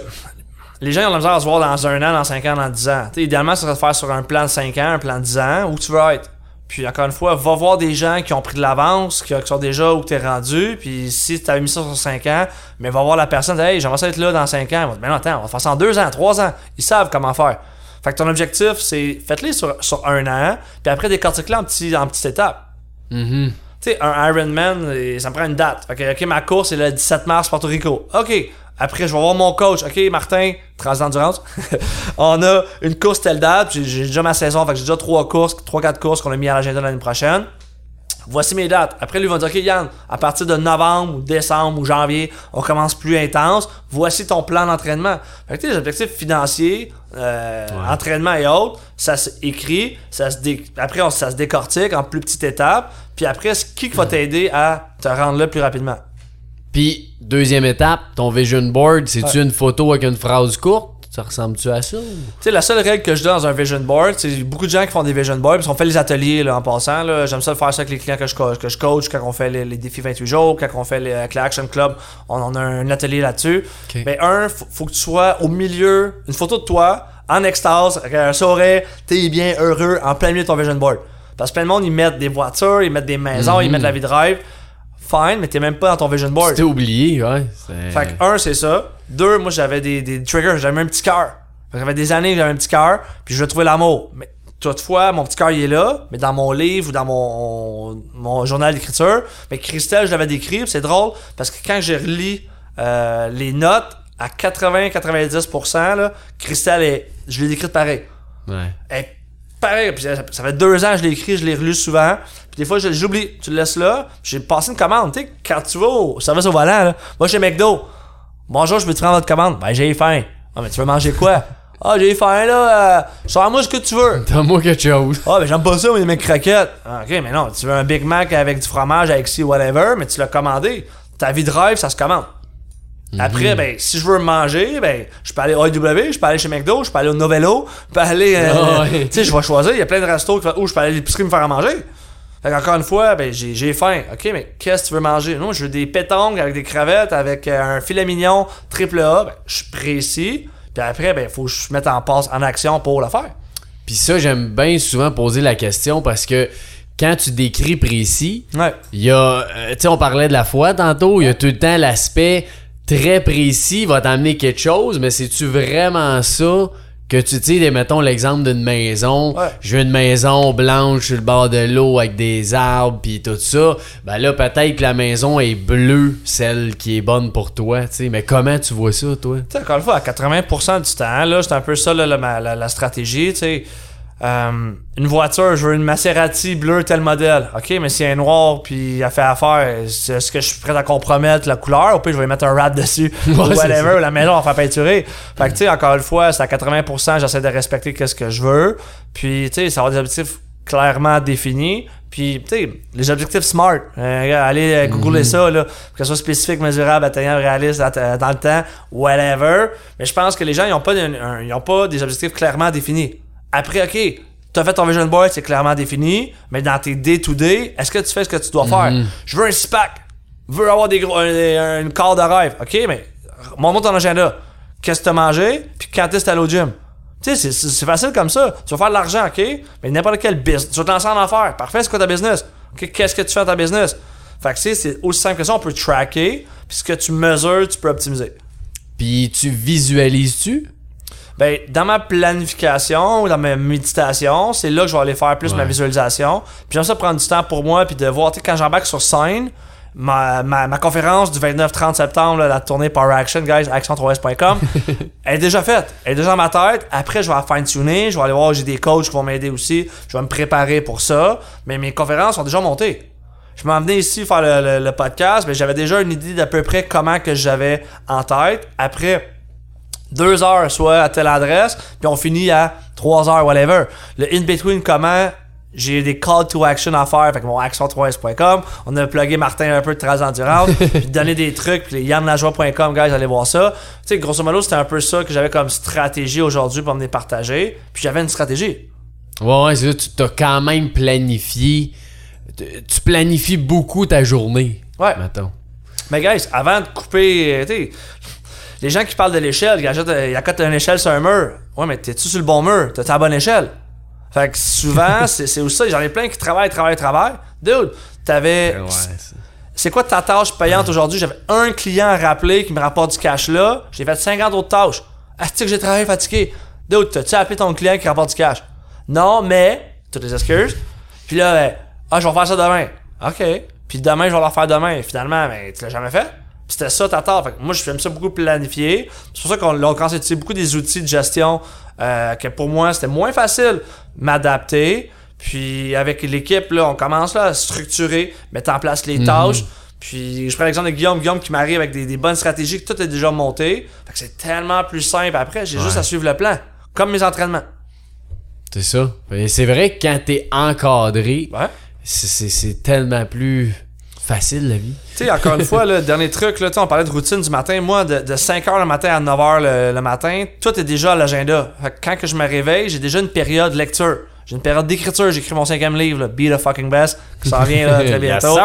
Speaker 2: les gens ils ont la misère à se voir dans un an, dans 5 ans, dans 10 ans. Tu sais, idéalement, ça serait de faire sur un plan de 5 ans, un plan de 10 ans, où tu veux être. Puis encore une fois, va voir des gens qui ont pris de l'avance, qui, qui sont déjà où tu es rendu. Puis si tu avais mis ça sur 5 ans, mais va voir la personne, hey, j'aimerais ça être là dans 5 ans. Mais non, attends, on va faire ça en 2 ans, 3 ans. Ils savent comment faire. Fait que ton objectif, c'est faites-les sur, sur un an, puis après décortique-les en, petits, en petites étapes.
Speaker 1: Mhm.
Speaker 2: Tu sais, un Ironman, ça me prend une date. Fait que, ok, ma course, c'est le 17 mars, Porto Rico. Ok. Après, je vais voir mon coach. Ok, Martin, Transendurance. *laughs* on a une course telle date. J'ai déjà ma saison. Fait que j'ai déjà trois courses, trois, quatre courses qu'on a mis à l'agenda l'année prochaine. Voici mes dates. Après, lui il va dire, OK, Yann, à partir de novembre ou décembre ou janvier, on commence plus intense. Voici ton plan d'entraînement. Fait que, les objectifs financiers, euh, entraînement et autres, ça s'écrit, ça se dé- après, on- ça se décortique en plus petites étapes. Puis après, qui qui va t'aider à te rendre là plus rapidement?
Speaker 1: Puis, deuxième étape, ton vision board, c'est-tu une photo avec une phrase courte? Ça ressemble-tu à ça?
Speaker 2: Tu sais, la seule règle que je donne dans un vision board, c'est beaucoup de gens qui font des vision boards, parce qu'on fait les ateliers là, en passant. là. J'aime ça faire ça avec les clients que je, co- que je coach, quand on fait les, les défis 28 jours, quand on fait les, avec l'Action Club, on, on a un atelier là-dessus. Mais un, faut, faut que tu sois au milieu, une photo de toi, en extase, avec un sourire, t'es bien heureux, en plein milieu de ton vision board. Parce que plein de monde, ils mettent des voitures, ils mettent des maisons, ils mettent la vie de rêve. Fine, mais t'es même pas dans ton vision board.
Speaker 1: T'es oublié, ouais.
Speaker 2: Fait que, un, c'est ça. Deux, moi, j'avais des, des triggers, j'avais un petit cœur. Fait que J'avais des années que j'avais un petit cœur, puis je veux trouver l'amour. Mais toutefois, mon petit cœur, il est là, mais dans mon livre ou dans mon, mon journal d'écriture. Mais Christelle, je l'avais décrit, c'est drôle, parce que quand je relis euh, les notes, à 80-90%, là, Christelle, est, je l'ai décrite pareil.
Speaker 1: Ouais.
Speaker 2: Elle est pareil, puis ça, ça fait deux ans que je l'ai écrit, je l'ai relu souvent. Puis des fois, j'oublie. Tu le laisses là. J'ai passé une commande. Tu sais, quand tu vas au service au volant, là, moi, chez McDo. Bonjour, je peux te prendre votre commande? Ben, j'ai faim. Ah, mais tu veux manger quoi? *laughs* Ah, j'ai faim, là. Euh, Sors-moi ce que tu veux.
Speaker 1: Donne-moi quelque chose.
Speaker 2: Ah, ben j'aime pas ça, mais mes croquettes. Ah, ok, mais non, tu veux un Big Mac avec du fromage, avec ci, whatever, mais tu l'as commandé. Ta vie de rêve, ça se commande. Après, ben, si je veux manger, ben, je peux aller au AW, je peux aller chez McDo, je peux aller au Novello, je peux aller. euh,
Speaker 1: Ah ouais. *laughs*
Speaker 2: Tu sais, je vais choisir. Il y a plein de restos où je peux aller à l'épicerie me faire à manger. Fait encore une fois, ben, j'ai j'ai faim. Ok, mais qu'est-ce que tu veux manger? Non, je veux des pétanques avec des crevettes, avec euh, un filet mignon triple A. Ben, je suis précis. Puis après, ben, faut que je mette en passe, en action pour le faire.
Speaker 1: Puis ça, j'aime bien souvent poser la question parce que quand tu décris précis,
Speaker 2: Ouais.
Speaker 1: il y a, euh, tu sais, on parlait de la foi tantôt, il y a tout le temps l'aspect très précis va t'amener quelque chose, mais c'est-tu vraiment ça que tu sais, mettons l'exemple d'une maison,
Speaker 2: Ouais.
Speaker 1: veux une maison blanche sur le bord de l'eau avec des arbres puis tout ça, ben là peut-être que la maison est bleue, celle qui est bonne pour toi, tu sais, mais comment tu vois ça toi?
Speaker 2: Tu sais, encore une fois, à 80% du temps, là, c'est un peu ça, là, la- la stratégie, tu sais. Euh, une voiture, je veux une Maserati bleue tel modèle. Ok, mais si elle est noire puis elle fait affaire, c'est- est-ce que je suis prêt à compromettre la couleur? Ou puis je vais mettre un wrap dessus. *laughs*
Speaker 1: Ouais,
Speaker 2: whatever, ou la maison, on va faire peinturer. Fait que tu sais, encore une fois, c'est à 80%, j'essaie de respecter qu'est-ce que je veux. Puis tu sais, ça va des objectifs clairement définis. Puis, tu sais, les objectifs SMART, euh, allez euh, googler ça, là, que ce soit spécifique, mesurable, atteignable, réaliste, euh, dans le temps, whatever. Mais je pense que les gens, ils n'ont pas, un- ils ont pas des objectifs clairement définis. Après, OK, tu as fait ton vision board, c'est clairement défini, mais dans tes day-to-day, est-ce que tu fais ce que tu dois faire? Je veux un six-pack, je veux avoir des gros, un, un- une carte de rêve. OK, mais montre-moi ton agenda. Qu'est-ce que tu as mangé, puis quand est-ce que tu allé au gym? Tu sais, c'est- c'est c'est facile comme ça. Tu vas faire de l'argent, OK? Mais n'importe quel business. Tu vas te lancer en affaires. Parfait, c'est quoi ta business? OK, qu'est-ce que tu fais dans ta business? Fait que tu sais, c'est aussi simple que ça. On peut tracker. Puis ce que tu mesures, tu peux optimiser.
Speaker 1: Puis tu visualises-tu
Speaker 2: Ben, dans ma planification ou dans ma méditation, c'est là que je vais aller faire plus ma visualisation. Puis j'aime ça prendre du temps pour moi, puis de voir, tu sais, quand j'embarque sur scène, ma, ma, ma conférence du 29-30 septembre, là, la tournée Power Action, guys, action3s.com, *laughs* elle est déjà faite. Elle est déjà dans ma tête. Après, je vais la fine-tuner, je vais aller voir, j'ai des coachs qui vont m'aider aussi. Je vais me préparer pour ça. Mais mes conférences sont déjà montées. Je m'en venais ici faire le, le- le podcast, mais j'avais déjà une idée d'à peu près comment que j'avais en tête. Après, deux heures, soit à telle adresse, puis on finit à trois heures, whatever. Le in-between, comment j'ai des call to action à faire, que mon action3s.com, on a plugué Martin un peu de Trans Endurance, *laughs* puis donner des trucs, puis yannlajoie.com, guys, allez voir ça. Tu sais, grosso modo, c'était un peu ça que j'avais comme stratégie aujourd'hui pour me les partager, puis j'avais une stratégie.
Speaker 1: Ouais, ouais, c'est ça, tu t'as quand même planifié. Tu planifies beaucoup ta journée.
Speaker 2: Ouais.
Speaker 1: Mettons.
Speaker 2: Mais guys, avant de couper, tu sais, les gens qui parlent de l'échelle, ils achètent, euh, ils accotent une échelle sur un mur. Ouais, mais t'es-tu sur le bon mur? T'as ta bonne échelle? Fait que souvent, *laughs* c'est aussi ça. J'en ai plein qui travaillent, travaillent, travaillent. Dude, t'avais. C'est quoi ta tâche payante aujourd'hui? J'avais un client à rappeler qui me rapporte du cash là. J'ai fait 50 autres tâches. Est-ce que j'ai travaillé fatigué? Dude, t'as-tu appelé ton client qui rapporte du cash? Non, mais. Toutes les excuses. Puis là, ben, ah, je vais faire ça demain. OK. Puis demain, je vais le faire demain. Finalement, ben, tu l'as jamais fait. C'était ça ta tâche. Fait que moi, j'aime ça beaucoup planifier. C'est pour ça qu'on on commence à utiliser beaucoup des outils de gestion euh, que pour moi, c'était moins facile m'adapter. Puis avec l'équipe, là, on commence là, à structurer, mettre en place les tâches. Puis je prends l'exemple de Guillaume, Guillaume qui m'arrive avec des, des bonnes stratégies, que tout est déjà monté. Fait que c'est tellement plus simple après, j'ai juste à suivre le plan. Comme mes entraînements.
Speaker 1: C'est ça. Mais c'est vrai que quand t'es encadré,
Speaker 2: Ouais.
Speaker 1: c'est- c'est c'est tellement plus facile la vie.
Speaker 2: Tu sais, encore une *laughs* fois, le dernier truc, là, on parlait de routine du matin. Moi, de, de 5h le matin à 9h le, le matin, tout est déjà à l'agenda. Quand que je me réveille, j'ai déjà une période lecture. J'ai une période d'écriture. J'écris mon cinquième livre, là, Be the fucking best, qui s'en vient là, *laughs* très bientôt.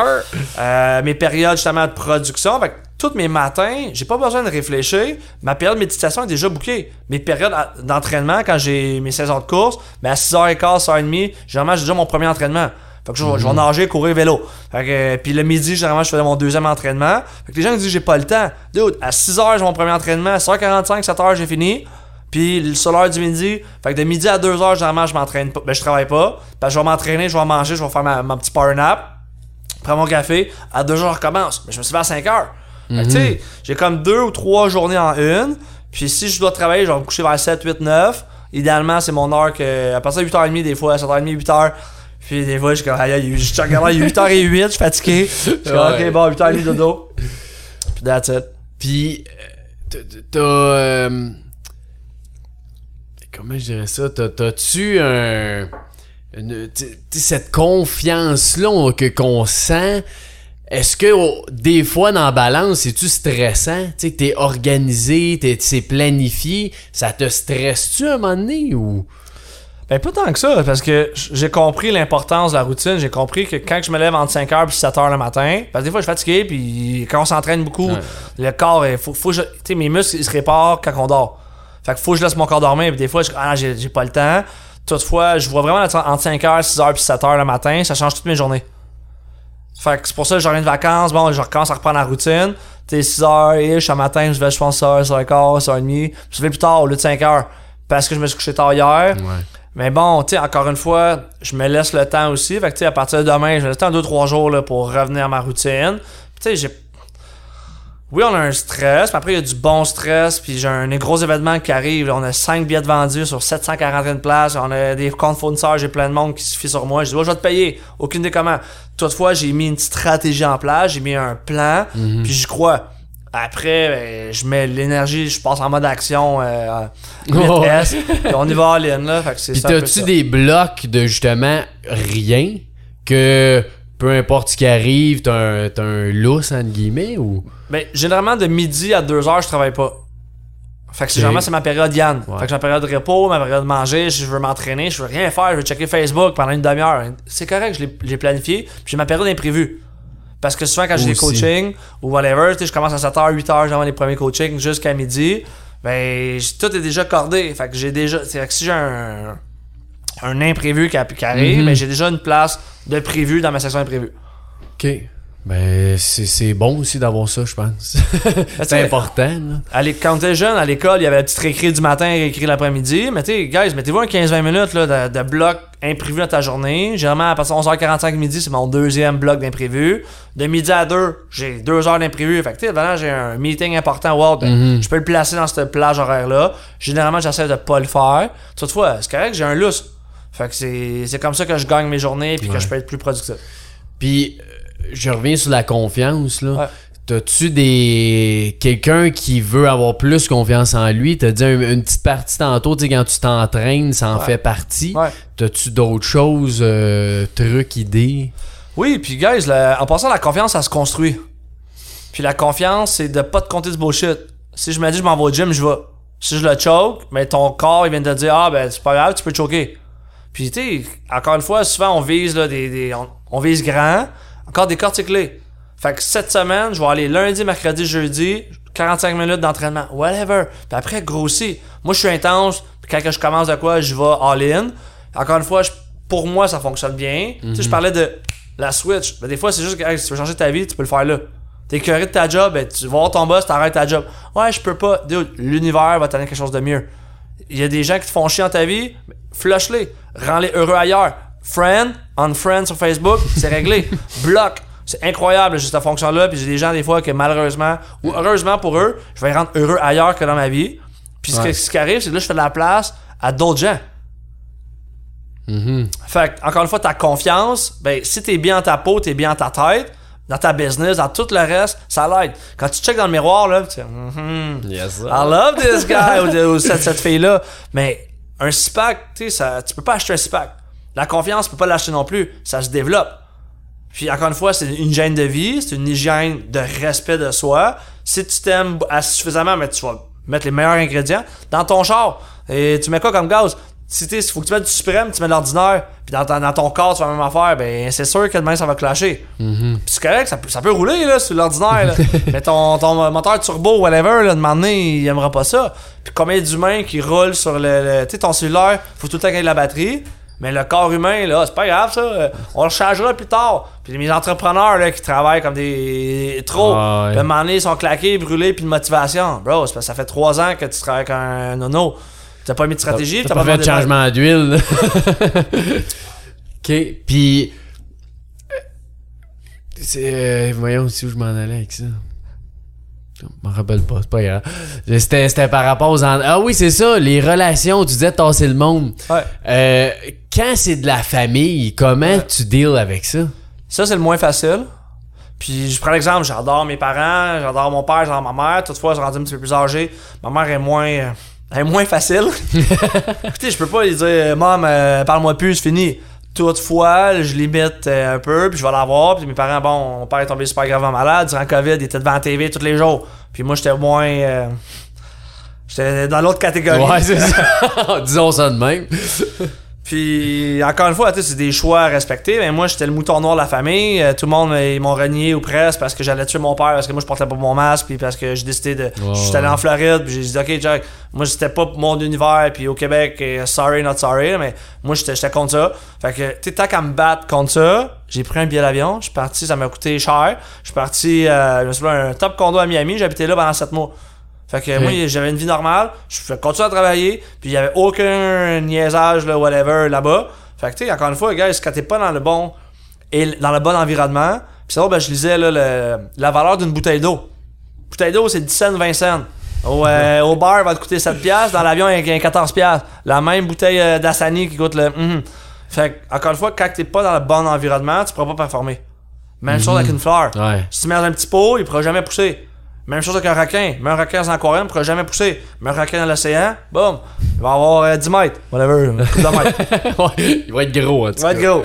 Speaker 2: Euh, mes périodes justement de production. Fait que tous mes matins, j'ai pas besoin de réfléchir. Ma période de méditation est déjà bookée. Mes périodes d'entraînement, quand j'ai mes saisons de course, ben à 6h15, 6h30, généralement, j'ai déjà mon premier entraînement. Fait que je, vais- je vais nager, courir, vélo. Fait que, euh, puis le midi, généralement, je faisais mon deuxième entraînement. Fait que les gens me disent j'ai pas le temps. Dude, à 6h, j'ai mon premier entraînement. À 6h45, 7h, j'ai fini. Puis le l'heure du midi, fait que de midi à 2h, généralement, je m'entraîne pas. Ben, je travaille pas. Que je vais m'entraîner, je vais manger, je vais faire ma, ma petite power nap prends mon café, à 2 heures, je recommence. Mais je me suis levé à 5 heures. Fait que, tu sais, j'ai comme deux ou trois journées en une. Puis si je dois travailler, je vais me coucher vers 7, 8, 9. Idéalement, c'est mon heure que. À partir de 8h30, des fois, 7h30, 8h. Puis des fois, je suis comme, aïe, il est 8h08, je suis fatigué. Je suis comme, ok, bon, 8h30 dodo. Puis that's it.
Speaker 1: Puis, euh, t'as- euh, comment je dirais ça? T'as- T'as-tu un. une- tu sais, cette confiance-là qu'on sent? Est-ce que oh, des fois dans la balance, c'est-tu stressant? Tu sais, que t'es organisé, t'es, planifié, ça te stresse-tu à un moment donné ou?
Speaker 2: Ben, pas tant que ça, parce que j'ai compris l'importance de la routine. J'ai compris que quand je me lève entre 5h et 7h le matin, parce que des fois, je suis fatigué, puis quand on s'entraîne beaucoup,
Speaker 1: Ouais.
Speaker 2: le corps, il faut, faut je- mes muscles, ils se réparent quand on dort. Fait que faut que je laisse mon corps dormir, puis des fois, je, ah, j'ai, j'ai pas le temps. Toutefois, je vois vraiment entre 5h, 6h puis 7h le matin, ça change toutes mes journées. Fait que c'est pour ça que je reviens de vacances, bon, je recommence à reprendre la routine. Tu sais, 6h-ish, le matin, je vais, je pense, 6h, 6h15, 6h30. Je vais plus tard au lieu de 5h, parce que je me suis couché tard hier.
Speaker 1: Ouais.
Speaker 2: Mais bon, tu sais, encore une fois, je me laisse le temps aussi. Fait que, tu sais, à partir de demain, je me laisse le temps 2-3 jours là, pour revenir à ma routine. Tu sais, j'ai. Oui, on a un stress, mais après, il y a du bon stress. Puis, j'ai un gros événement qui arrive. on a 5 billets de vendus sur 741 places. On a des comptes fournisseurs, j'ai plein de monde qui se fie sur moi. Je dis, ouais, je vais te payer. Aucune des comment. Toutefois, j'ai mis une stratégie en place. J'ai mis un plan. Puis, j'y crois. Après, ben, je mets l'énergie, je passe en mode action euh, *laughs*
Speaker 1: Oh,
Speaker 2: 8S, puis on y va en ligne là, fait que c'est
Speaker 1: Puis t'as-tu des blocs de justement rien que peu importe ce qui arrive, t'as un, t'as un lousse entre guillemets ou?
Speaker 2: Ben, généralement, de midi à 2 heures, je travaille pas. Fait que généralement, c'est ma période Yann.
Speaker 1: Ouais.
Speaker 2: Fait que j'ai ma période de repos, ma période de manger, je veux m'entraîner, je veux rien faire, je veux checker Facebook pendant une demi-heure. C'est correct, je l'ai- j'ai planifié. Puis j'ai ma période imprévue. Parce que souvent, quand j'ai des coachings ou whatever, tu sais, je commence à 7h, 8h, j'envoie les premiers coachings jusqu'à midi. Ben, tout est déjà cordé. Fait que j'ai déjà. C'est que si j'ai un, un imprévu qui, arrive, ben, j'ai déjà une place de prévu dans ma section imprévue.
Speaker 1: Ok. Ben c'est, c'est bon aussi d'avoir ça, je pense. *laughs* c'est
Speaker 2: sais,
Speaker 1: important, là.
Speaker 2: Quand t'es jeune, à l'école, il y avait la petite récré du matin et récré l'après-midi. Mais tu guys, mettez-vous un 15-20 minutes là, de, de bloc imprévu dans ta journée. Généralement, à partir de 11h45 midi, c'est mon deuxième bloc d'imprévu. De midi à 2, j'ai deux heures d'imprévu. Fait que tu sais, j'ai un meeting important. Wow, ben,
Speaker 1: Mhm.
Speaker 2: je peux le placer dans cette plage horaire-là. Généralement, j'essaie de pas le faire. Toutefois, c'est correct, j'ai un lousse. Fait que c'est c'est comme ça que je gagne mes journées puis
Speaker 1: Ouais.
Speaker 2: que je peux être plus productif.
Speaker 1: Puis je reviens sur la confiance, là.
Speaker 2: Ouais.
Speaker 1: T'as-tu des. Quelqu'un qui veut avoir plus confiance en lui? T'as dit un- une petite partie tantôt, tu sais, quand tu t'entraînes, ça en
Speaker 2: Ouais.
Speaker 1: fait partie.
Speaker 2: Ouais.
Speaker 1: T'as-tu d'autres choses, euh, trucs, idées?
Speaker 2: Oui, puis guys, en passant, la confiance, ça se construit. Puis la confiance, c'est de pas te compter du bullshit. Si je me dis je m'en vais au gym, je vais. Si je le choke, mais ton corps, il vient de te dire Ah, ben, c'est pas grave, tu peux te choquer. Puis, tu sais, encore une fois, souvent, on vise, là, des, des- on, on vise grand, encore des corps clés. Fait que cette semaine, je vais aller lundi, mercredi, jeudi, 45 minutes d'entraînement, whatever. Puis après, grossi. Moi, je suis intense, puis quand je commence de quoi, je vais all-in. Encore une fois, je- pour moi, ça fonctionne bien. Tu sais, je parlais de la switch. Ben, des fois, c'est juste que hey, si tu veux changer ta vie, tu peux le faire là. T'es curé de ta job, ben, tu vas voir ton boss, t'arrêtes ta job. Ouais, je peux pas. L'univers va t'amener quelque chose de mieux. Il y a des gens qui te font chier dans ta vie, flush-les. Rends-les heureux ailleurs. Friend, unfriend sur Facebook, c'est réglé. *laughs* Bloc. C'est incroyable, juste cette fonction-là. Puis j'ai des gens, des fois, que malheureusement, ou heureusement pour eux, je vais les rendre heureux ailleurs que dans ma vie. Puis ce,
Speaker 1: Ouais.
Speaker 2: que- ce qui arrive, c'est que là, je fais de la place à d'autres gens.
Speaker 1: Mhm.
Speaker 2: Fait que, encore une fois, ta confiance, ben, si t'es bien dans ta peau, t'es bien dans ta tête, dans ta business, dans tout le reste, ça l'aide. Quand tu checkes dans le miroir, là, tu sais, Mhm.
Speaker 1: Yes.
Speaker 2: I love this guy ou, cette, cette *laughs* fille-là. Mais un six-pack, tu sais, tu peux pas acheter un six-pack. La confiance, tu peux pas l'acheter non plus. Ça se développe. Puis encore une fois, c'est une hygiène de vie, c'est une hygiène de respect de soi. Si tu t'aimes assez suffisamment, mais tu vas mettre les meilleurs ingrédients dans ton char. Et tu mets quoi comme gaz? Si tu faut que tu mettes du suprême, tu mets de l'ordinaire. Puis dans, ton- dans ton corps, tu fais la même affaire. Ben, c'est sûr que demain, ça va clasher. Puis c'est correct, ça peut, ça peut rouler là, sur l'ordinaire. *laughs* Mais ton, ton moteur turbo, whatever, là, de moment donné, il aimera pas ça. Puis combien d'humains qui roulent sur le. le- tu sais, ton cellulaire, faut tout le temps ait de la batterie. Mais le corps humain, là, c'est pas grave ça. On le chargera plus tard. Puis mes entrepreneurs là, qui travaillent comme des. trop.
Speaker 1: Ah, ouais.
Speaker 2: Un moment donné, ils sont claqués, brûlés, puis de motivation. Bro, c'est parce que ça fait trois ans que tu travailles comme un nono. T'as pas mis de stratégie,
Speaker 1: T'as pas fait de changement d'huile. *laughs* ok, puis. euh, C'est. euh, voyons aussi où je m'en allais avec ça. Je m'en rappelle pas, c'est pas grave. C'était, c'était par rapport aux... Ah oui, c'est ça, les relations, tu disais tasser le monde.
Speaker 2: Ouais.
Speaker 1: Euh, quand c'est de la famille, comment tu deals avec ça?
Speaker 2: Ça, c'est le moins facile. Puis je prends l'exemple, j'adore mes parents, j'adore mon père, j'adore ma mère. Toutefois, je suis rendu un petit peu plus âgé. Ma mère est moins, euh, elle est moins facile. *laughs* Écoutez, je peux pas lui dire, Maman, euh, parle-moi plus, c'est fini. Toutefois, je limite euh, un peu, puis je vais la voir. Puis mes parents, bon, mon père est tombé super gravement malade. Durant le COVID, il était devant la TV tous les jours. Puis moi, j'étais moins. euh, j'étais dans l'autre catégorie.
Speaker 1: Ouais, c'est ça. *laughs* Disons ça de même. *laughs*
Speaker 2: Puis encore une fois, tu sais, c'est des choix à respecter. Mais moi, j'étais le mouton noir de la famille. Euh, tout le monde, euh, ils m'ont renié ou presque parce que j'allais tuer mon père, parce que moi, je portais pas mon masque, puis parce que j'ai décidé de. je suis allé en Floride, puis j'ai dit, ok, Jack, moi, c'était pas mon univers, puis au Québec, euh, sorry, not sorry, mais moi, j'étais contre ça. Fait que, tu sais, tant qu'à me battre contre ça, j'ai pris un billet d'avion, je suis parti, ça m'a coûté cher. Je suis parti, euh, je me suis fait un top condo à Miami, habité là pendant 7 mois. Fait que moi, j'avais une vie normale, je continuer à travailler, puis il y avait aucun niaisage, là, whatever, là-bas. Fait que, tu sais, encore une fois, guys, quand t'es pas dans le bon, et dans le bon environnement, puis c'est drôle, ben, je lisais, là, le- la valeur d'une bouteille d'eau. Bouteille d'eau, c'est 10 cents, 20 cents. Au, euh, au bar, elle va te coûter 7 piastres, dans l'avion, il y a 14 piastres. La même bouteille euh, d'Assani qui coûte le... mhm. Fait que, encore une fois, quand t'es pas dans le bon environnement, tu pourras pas performer. Même chose avec une fleur.
Speaker 1: Ouais.
Speaker 2: Si tu mets dans un petit pot, il pourra jamais pousser. Même chose avec un requin. Mets un requin dans un aquarium, il pourra jamais pousser. Mets un requin dans l'océan, boum, il va avoir euh, 10 mètres. Whatever, *laughs* mètres. *laughs*
Speaker 1: Ouais, il va être gros, en tout
Speaker 2: Il va
Speaker 1: cas.
Speaker 2: être gros.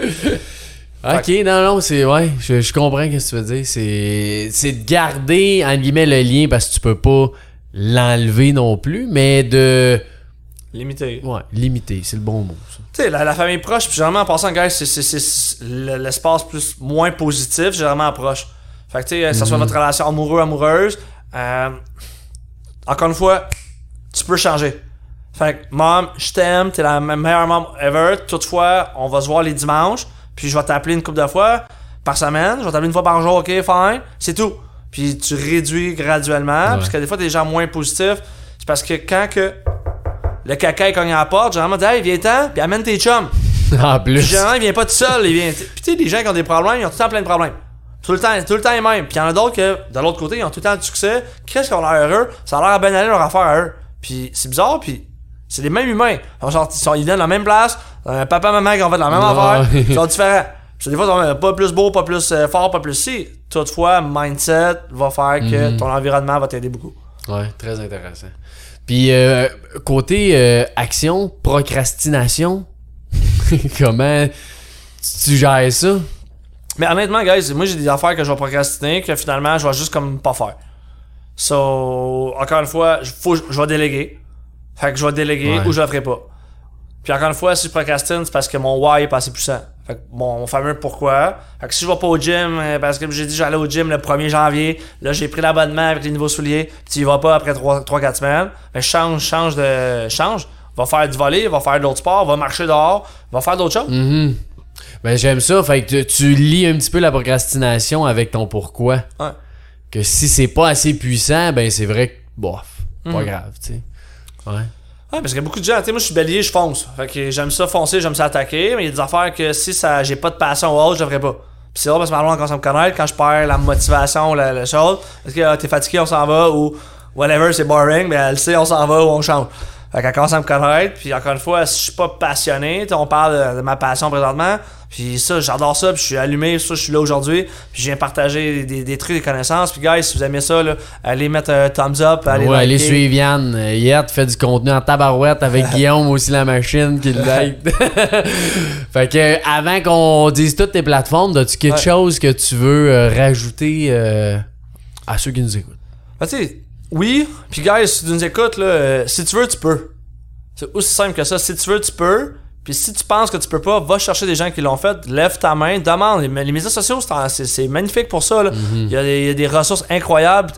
Speaker 1: Ok, non, non, c'est. Ouais, je, je comprends ce que tu veux dire. C'est, c'est de garder, entre guillemets, le lien parce que tu peux pas l'enlever non plus, mais de.
Speaker 2: Limité.
Speaker 1: Ouais, limiter, c'est le bon mot, ça.
Speaker 2: Tu sais, la, la famille proche, puis généralement en passant, guys, c'est, c'est, c'est- c'est le- l'espace plus moins positif, généralement proche. Fait que tu sais, que ce soit votre relation amoureux, amoureuse, euh, encore une fois, tu peux changer. Fait que, mom, je t'aime, t'es la me- meilleure mom ever. Toutefois, on va se voir les dimanches, puis je vais t'appeler une couple de fois par semaine, je vais t'appeler une fois par jour, ok, fine, c'est tout. Puis tu réduis graduellement, parce que des fois, des gens moins positifs, c'est parce que quand que le caca il cogne à la porte, généralement, dis, hey, viens-t'en, puis amène tes chums. *laughs*
Speaker 1: En
Speaker 2: Puis
Speaker 1: plus.
Speaker 2: généralement, il vient pas tout seul. Il vient... Puis tu sais, les gens qui ont des problèmes, ils ont tout le temps plein de problèmes. Tout le temps, tout le temps les mêmes. Puis il y en a d'autres que, de l'autre côté, ils ont tout le temps du succès. Qu'est-ce qu'on a l'air heureux? Ça a l'air à bien aller leur affaire à eux. Puis c'est bizarre, puis c'est les mêmes humains. Ils, sont, sortis- ils, sont- ils viennent de la même place. Un papa, maman qui ont fait la même affaire. *laughs* Ils sont différents. Puis des fois, ils sont pas plus beau, pas plus euh, fort, pas plus si. Toutefois, mindset va faire que ton environnement va t'aider beaucoup.
Speaker 1: Ouais, très intéressant. Puis, euh, côté euh, action, procrastination, *laughs* comment tu gères ça?
Speaker 2: Mais honnêtement, guys, moi j'ai des affaires que je vais procrastiner que finalement je vais juste comme pas faire. So, encore une fois, je- faut, je vais déléguer. Fait que je vais déléguer
Speaker 1: Ouais.
Speaker 2: ou je le ferai pas. Puis encore une fois, si je procrastine, c'est parce que mon why est pas assez puissant. Fait que mon, fameux pourquoi. Fait que si je vais pas au gym, euh, parce que j'ai dit j'allais au gym le 1er janvier, là j'ai pris l'abonnement avec les nouveaux souliers, puis tu y vas pas après 3-4 semaines, mais change, change de. change. Va faire du volley, va faire d'autres sports, va marcher dehors, va faire d'autres choses.
Speaker 1: Mhm. Ben, j'aime ça. Fait que tu, tu lis un petit peu la procrastination avec ton pourquoi.
Speaker 2: Ouais.
Speaker 1: Que si c'est pas assez puissant, ben, c'est vrai que, bof, pas
Speaker 2: Mhm.
Speaker 1: grave, tu sais. Ouais.
Speaker 2: Ouais, parce qu'il y a beaucoup de gens, tu sais, moi je suis bélier, je fonce. Fait que j'aime ça foncer, j'aime ça attaquer, mais il y a des affaires que si ça j'ai pas de passion ou autre, je ferai pas. Puis c'est drôle parce que ma blonde commence à me connaître, quand je perds la motivation, la, la chose, est-ce que ah, t'es fatigué, on s'en va, ou whatever, c'est boring, mais elle sait, on s'en va ou on change. Fait qu'elle commence à me connaître, puis encore une fois, si je suis pas passionné, tu on parle de, de ma passion présentement, puis ça, j'adore ça, puis je suis allumé, ça, je suis là aujourd'hui, puis je viens partager des, des trucs, des connaissances, puis guys, si vous aimez ça, là, allez mettre un thumbs up, allez
Speaker 1: ouais, allez suivre Yann. Euh, Yet fait du contenu en tabarouette avec *laughs* Guillaume aussi la machine qui l'aide. *laughs* *laughs* fait que avant qu'on dise toutes tes plateformes, as-tu quelque
Speaker 2: Ouais.
Speaker 1: chose que tu veux euh, rajouter euh, à ceux qui nous écoutent?
Speaker 2: Ben, tu sais, oui. Puis, guys, si tu nous écoutes, là, euh, si tu veux, tu peux. C'est aussi simple que ça. Si tu veux, tu peux. Puis, si tu penses que tu peux pas, va chercher des gens qui l'ont fait. Lève ta main, demande. Les, les médias sociaux, c'est magnifique pour ça. là. il, y a des, il y a des ressources incroyables.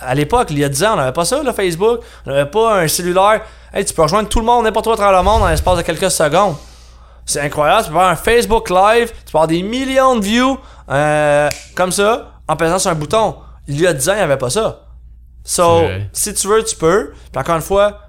Speaker 2: À l'époque, il y a 10 ans, on n'avait pas ça, là, Facebook. On n'avait pas un cellulaire. Hey, tu peux rejoindre tout le monde, n'importe où à travers le monde, en l'espace de quelques secondes. C'est incroyable. Tu peux faire un Facebook Live, tu peux avoir des millions de views euh, comme ça en pesant sur un bouton. Il y a 10 ans, il n'y avait pas ça. So, si tu veux, tu peux. Puis encore une fois,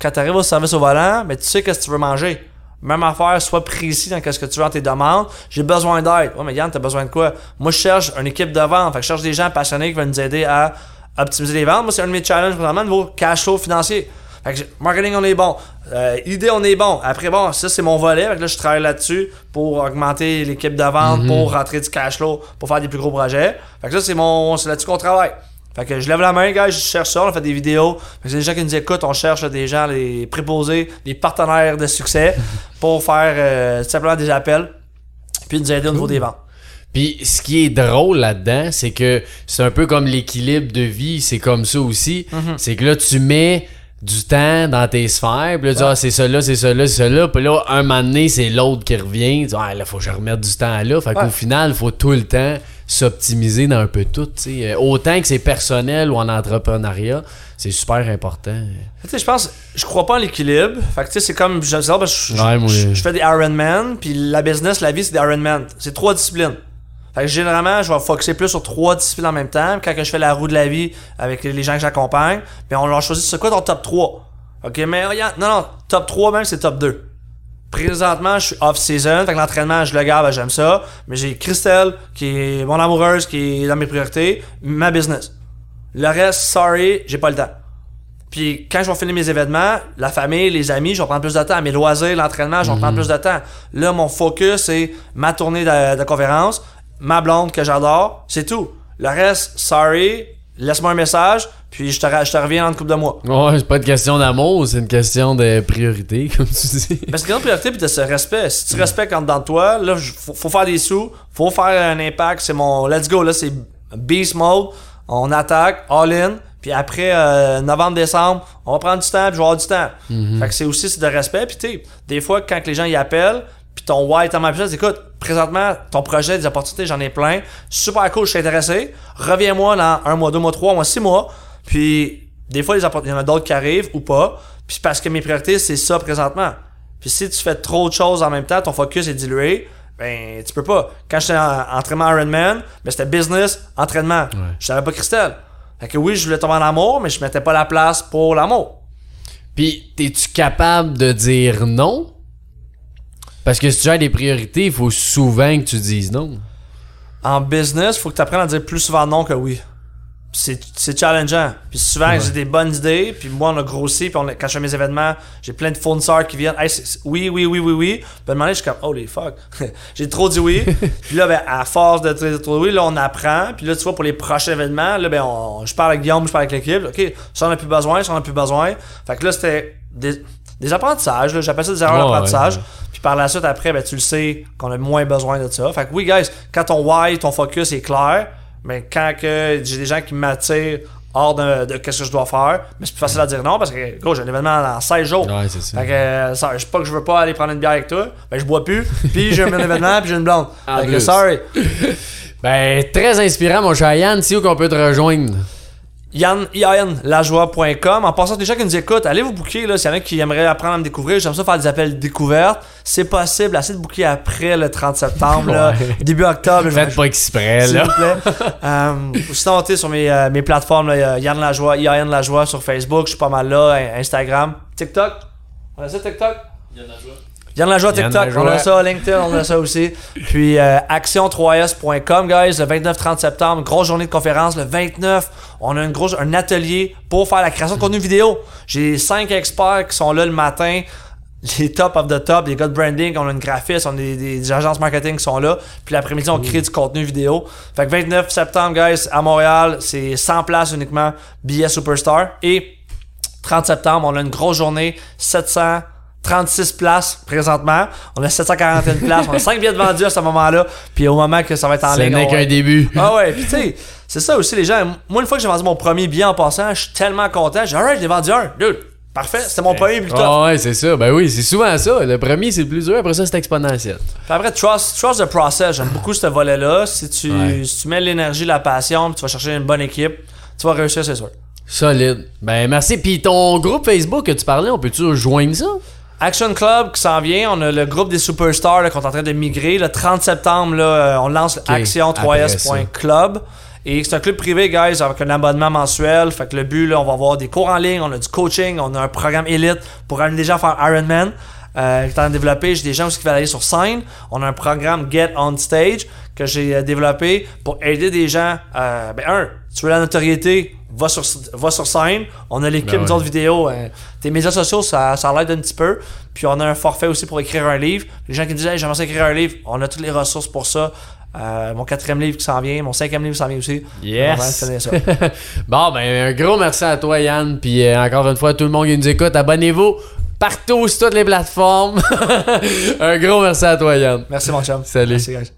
Speaker 2: quand tu arrives au service au volant, mais tu sais qu'est-ce que tu veux manger. Même affaire, sois précis dans ce que tu veux dans tes demandes. J'ai besoin d'aide. Ouais, mais Yann, t'as besoin de quoi? Moi, je cherche une équipe de vente. Fait que je cherche des gens passionnés qui veulent nous aider à optimiser les ventes. Moi, c'est un de mes challenges présentement, niveau cash flow financier. Fait que marketing, on est bon. Euh, idée, on est bon. Après, bon, ça, c'est mon volet. Fait que là, je travaille là-dessus pour augmenter l'équipe de vente, pour rentrer du cash flow, pour faire des plus gros projets. Fait que ça, c'est mon, c'est là-dessus qu'on travaille. Fait que je lève la main, gars, je cherche ça, on fait des vidéos. Que c'est des gens qui nous écoutent, on cherche des gens, les préposés, des partenaires de succès *laughs* pour faire euh, tout simplement des appels, puis nous aider au niveau des ventes.
Speaker 1: Puis ce qui est drôle là-dedans, c'est que c'est un peu comme l'équilibre de vie, c'est comme ça aussi.
Speaker 2: Mhm.
Speaker 1: C'est que là, tu mets du temps dans tes sphères, puis là, tu dis, ah, c'est ça là, c'est ça là, c'est ça là, puis là, un moment donné, c'est l'autre qui revient, tu dis, ah, là, faut que je remette du temps là. Fait qu'au
Speaker 2: Ouais.
Speaker 1: final, faut tout le temps s'optimiser dans un peu tout, tu sais. Euh, Autant que c'est personnel ou en entrepreneuriat, c'est super important.
Speaker 2: Tu sais, je pense, je crois pas en l'équilibre. Fait que tu sais, c'est comme, je je, je- fais des Ironman, puis la business, la vie, c'est des Ironman. C'est trois disciplines. Fait que généralement, je vais focuser plus sur trois disciplines en même temps. Quand que je fais la roue de la vie avec les gens que j'accompagne, puis on leur choisit c'est quoi ton top 3. Ok, mais regarde, non, non, top 3 même, c'est top 2. Présentement, je suis off-season, fait que l'entraînement, je le garde, ben, j'aime ça. Mais j'ai Christelle, qui est mon amoureuse, qui est dans mes priorités, ma business. Le reste, sorry, j'ai pas le temps. Puis quand je vais finir mes événements, la famille, les amis, je vais prendre plus de temps. Mes loisirs, l'entraînement, je vais prendre plus de temps. Là, mon focus, c'est ma tournée de, de conférence, ma blonde que j'adore, c'est tout. Le reste, sorry, laisse-moi un message, puis je te, je te reviens dans une couple de mois.
Speaker 1: Ouais, c'est pas une question d'amour, c'est une question de priorité, *laughs* comme tu dis.
Speaker 2: Parce que c'est une priorité puis de ce respect. Si tu respectes en dedans de toi, là, faut, faut faire des sous, faut faire un impact. C'est mon let's go, là, c'est beast mode. On attaque, all in. Puis après, euh, novembre-décembre, on va prendre du temps puis je vais avoir du temps. Fait que c'est aussi c'est de respect. Puis tu des fois, quand que les gens y appellent, puis ton why est tellement puissant, écoute, présentement, ton projet, des opportunités, j'en ai plein. Super cool, je suis intéressé. Reviens-moi dans un mois, deux mois, trois mois, six mois. Puis des fois, il y en a d'autres qui arrivent ou pas. Puis parce que mes priorités, c'est ça présentement. Puis si tu fais trop de choses en même temps, ton focus est dilué, ben tu peux pas. Quand j'étais en entraînement Ironman, ben c'était business, entraînement. Je savais pas Christelle. Fait que oui, je voulais tomber en amour, mais je mettais pas la place pour l'amour.
Speaker 1: Puis, es-tu capable de dire non? Parce que si tu as des priorités, il faut souvent que tu dises non.
Speaker 2: En business, faut que tu apprennes à dire plus souvent non que oui. C'est c'est challengeant. Puis souvent, j'ai des bonnes idées, puis moi, on a grossi, puis on a- quand je fais mes événements, j'ai plein de fournisseurs qui viennent. Hey, oui, oui, oui, oui, oui. Puis à un moment donné, je suis comme, holy fuck. *laughs* j'ai trop dit oui. *laughs* puis là, ben, à force de dire trop oui, là, on apprend. Puis là, tu vois, pour les prochains événements, là, ben, on- je parle avec Guillaume, je parle avec l'équipe. OK, ça, on a plus besoin, ça, on a plus besoin. Fait que là, c'était des, des apprentissages. J'appelle ça des erreurs d'apprentissage.
Speaker 1: ouais.
Speaker 2: Puis par la suite, après, ben, tu le sais qu'on a moins besoin de ça. Fait que oui, guys, quand ton why, ton focus est clair, mais quand que j'ai des gens qui m'attirent hors de, de qu'est-ce que je dois faire, mais c'est plus facile à dire non parce que, gros, j'ai un événement dans 16 jours.
Speaker 1: Ouais, c'est ça.
Speaker 2: Fait que, euh, ça, je sais pas que je veux pas aller prendre une bière avec toi, ben je bois plus, *laughs* puis j'ai un événement, puis j'ai une blonde. Fait que, sorry. *laughs*
Speaker 1: Ben, très inspirant, mon cher Yann. C'est où qu'on peut te rejoindre?
Speaker 2: Yann, yanlajoie.com. En passant, les gens qui nous écoutent, allez vous booker, là, s'il y en a qui aimeraient apprendre à me découvrir, j'aime ça faire des appels découvertes. C'est possible, assez de booker après le 30 septembre, là,
Speaker 1: Ouais.
Speaker 2: début octobre. je vais-
Speaker 1: Faites pas exprès,
Speaker 2: S'il vous plaît. *laughs* euh, sinon, sur mes, euh, mes plateformes, là, Yann Lajoie, Yann Lajoie sur Facebook, je suis pas mal là, in- Instagram, TikTok. On a ça TikTok? Yann Lajoie
Speaker 1: Yann
Speaker 2: TikTok, on a
Speaker 1: Lajoie.
Speaker 2: ça, LinkedIn, on a ça aussi. *laughs* Puis euh, action3s.com, guys, le 29-30 septembre, grosse journée de conférence. Le 29, on a une grosse, un atelier pour faire la création de contenu vidéo. J'ai cinq experts qui sont là le matin. Les top of the top, des gars de branding, on a une graphiste, on a des, agences marketing qui sont là. Puis l'après-midi, on crée du contenu vidéo. Fait que 29 septembre, guys, à Montréal, c'est 100 places uniquement, billets Superstar. Et 30 septembre, on a une grosse journée, 736 places présentement. On a 741 places, on a 5 billets de vendus à ce moment-là. Puis au moment que ça va être en
Speaker 1: Ce
Speaker 2: ligne,
Speaker 1: n'est
Speaker 2: on
Speaker 1: qu'un début.
Speaker 2: ah ouais, puis tu sais, c'est ça aussi les gens. Moi, une fois que j'ai vendu mon premier billet en passant, je suis tellement content. J'ai alright, j'ai vendu un. Dude, parfait, c'était mon premier plus.
Speaker 1: Ah ouais, c'est ça. Ben oui, c'est souvent ça. Le premier, c'est le plus dur. Après ça, c'est exponentiel.
Speaker 2: Puis après, trust, trust the process. J'aime beaucoup ce volet-là. Si tu,
Speaker 1: Ouais.
Speaker 2: si tu mets l'énergie, la passion, puis tu vas chercher une bonne équipe, tu vas réussir, c'est sûr.
Speaker 1: Solide. Ben merci. Puis ton groupe Facebook que tu parlais, on peut-tu rejoindre ça?
Speaker 2: Action Club qui s'en vient, on a le groupe des superstars là, qu'on est en train de migrer. Le 30 septembre, là, euh, on lance
Speaker 1: après ça.
Speaker 2: action3s.club. Et c'est un club privé, guys, avec un abonnement mensuel. Fait que le but, là, on va avoir des cours en ligne, on a du coaching, on a un programme élite pour amener des gens à faire Ironman. Euh, qui est en train de développer. J'ai des gens aussi qui veulent aller sur scène. On a un programme Get on Stage que j'ai euh, développé pour aider des gens. euh, ben, un, tu veux la notoriété, va sur, va sur scène. On a l'équipe
Speaker 1: Ben ouais.
Speaker 2: d'autres vidéos. euh, tes médias sociaux, ça, ça l'aide un petit peu. Puis on a un forfait aussi pour écrire un livre. Les gens qui disent, hey, j'aimerais écrire un livre, on a toutes les ressources pour ça. Euh, mon quatrième livre qui s'en vient, mon cinquième livre qui s'en vient aussi.
Speaker 1: Yes.
Speaker 2: On va finir ça. *laughs*
Speaker 1: Bon, ben, un gros merci à toi, Yann. Puis euh, encore une fois, tout le monde qui nous écoute, abonnez-vous partout sur toutes les plateformes. *laughs* un gros merci à toi, Yann.
Speaker 2: Merci mon chum.
Speaker 1: Salut.
Speaker 2: Merci.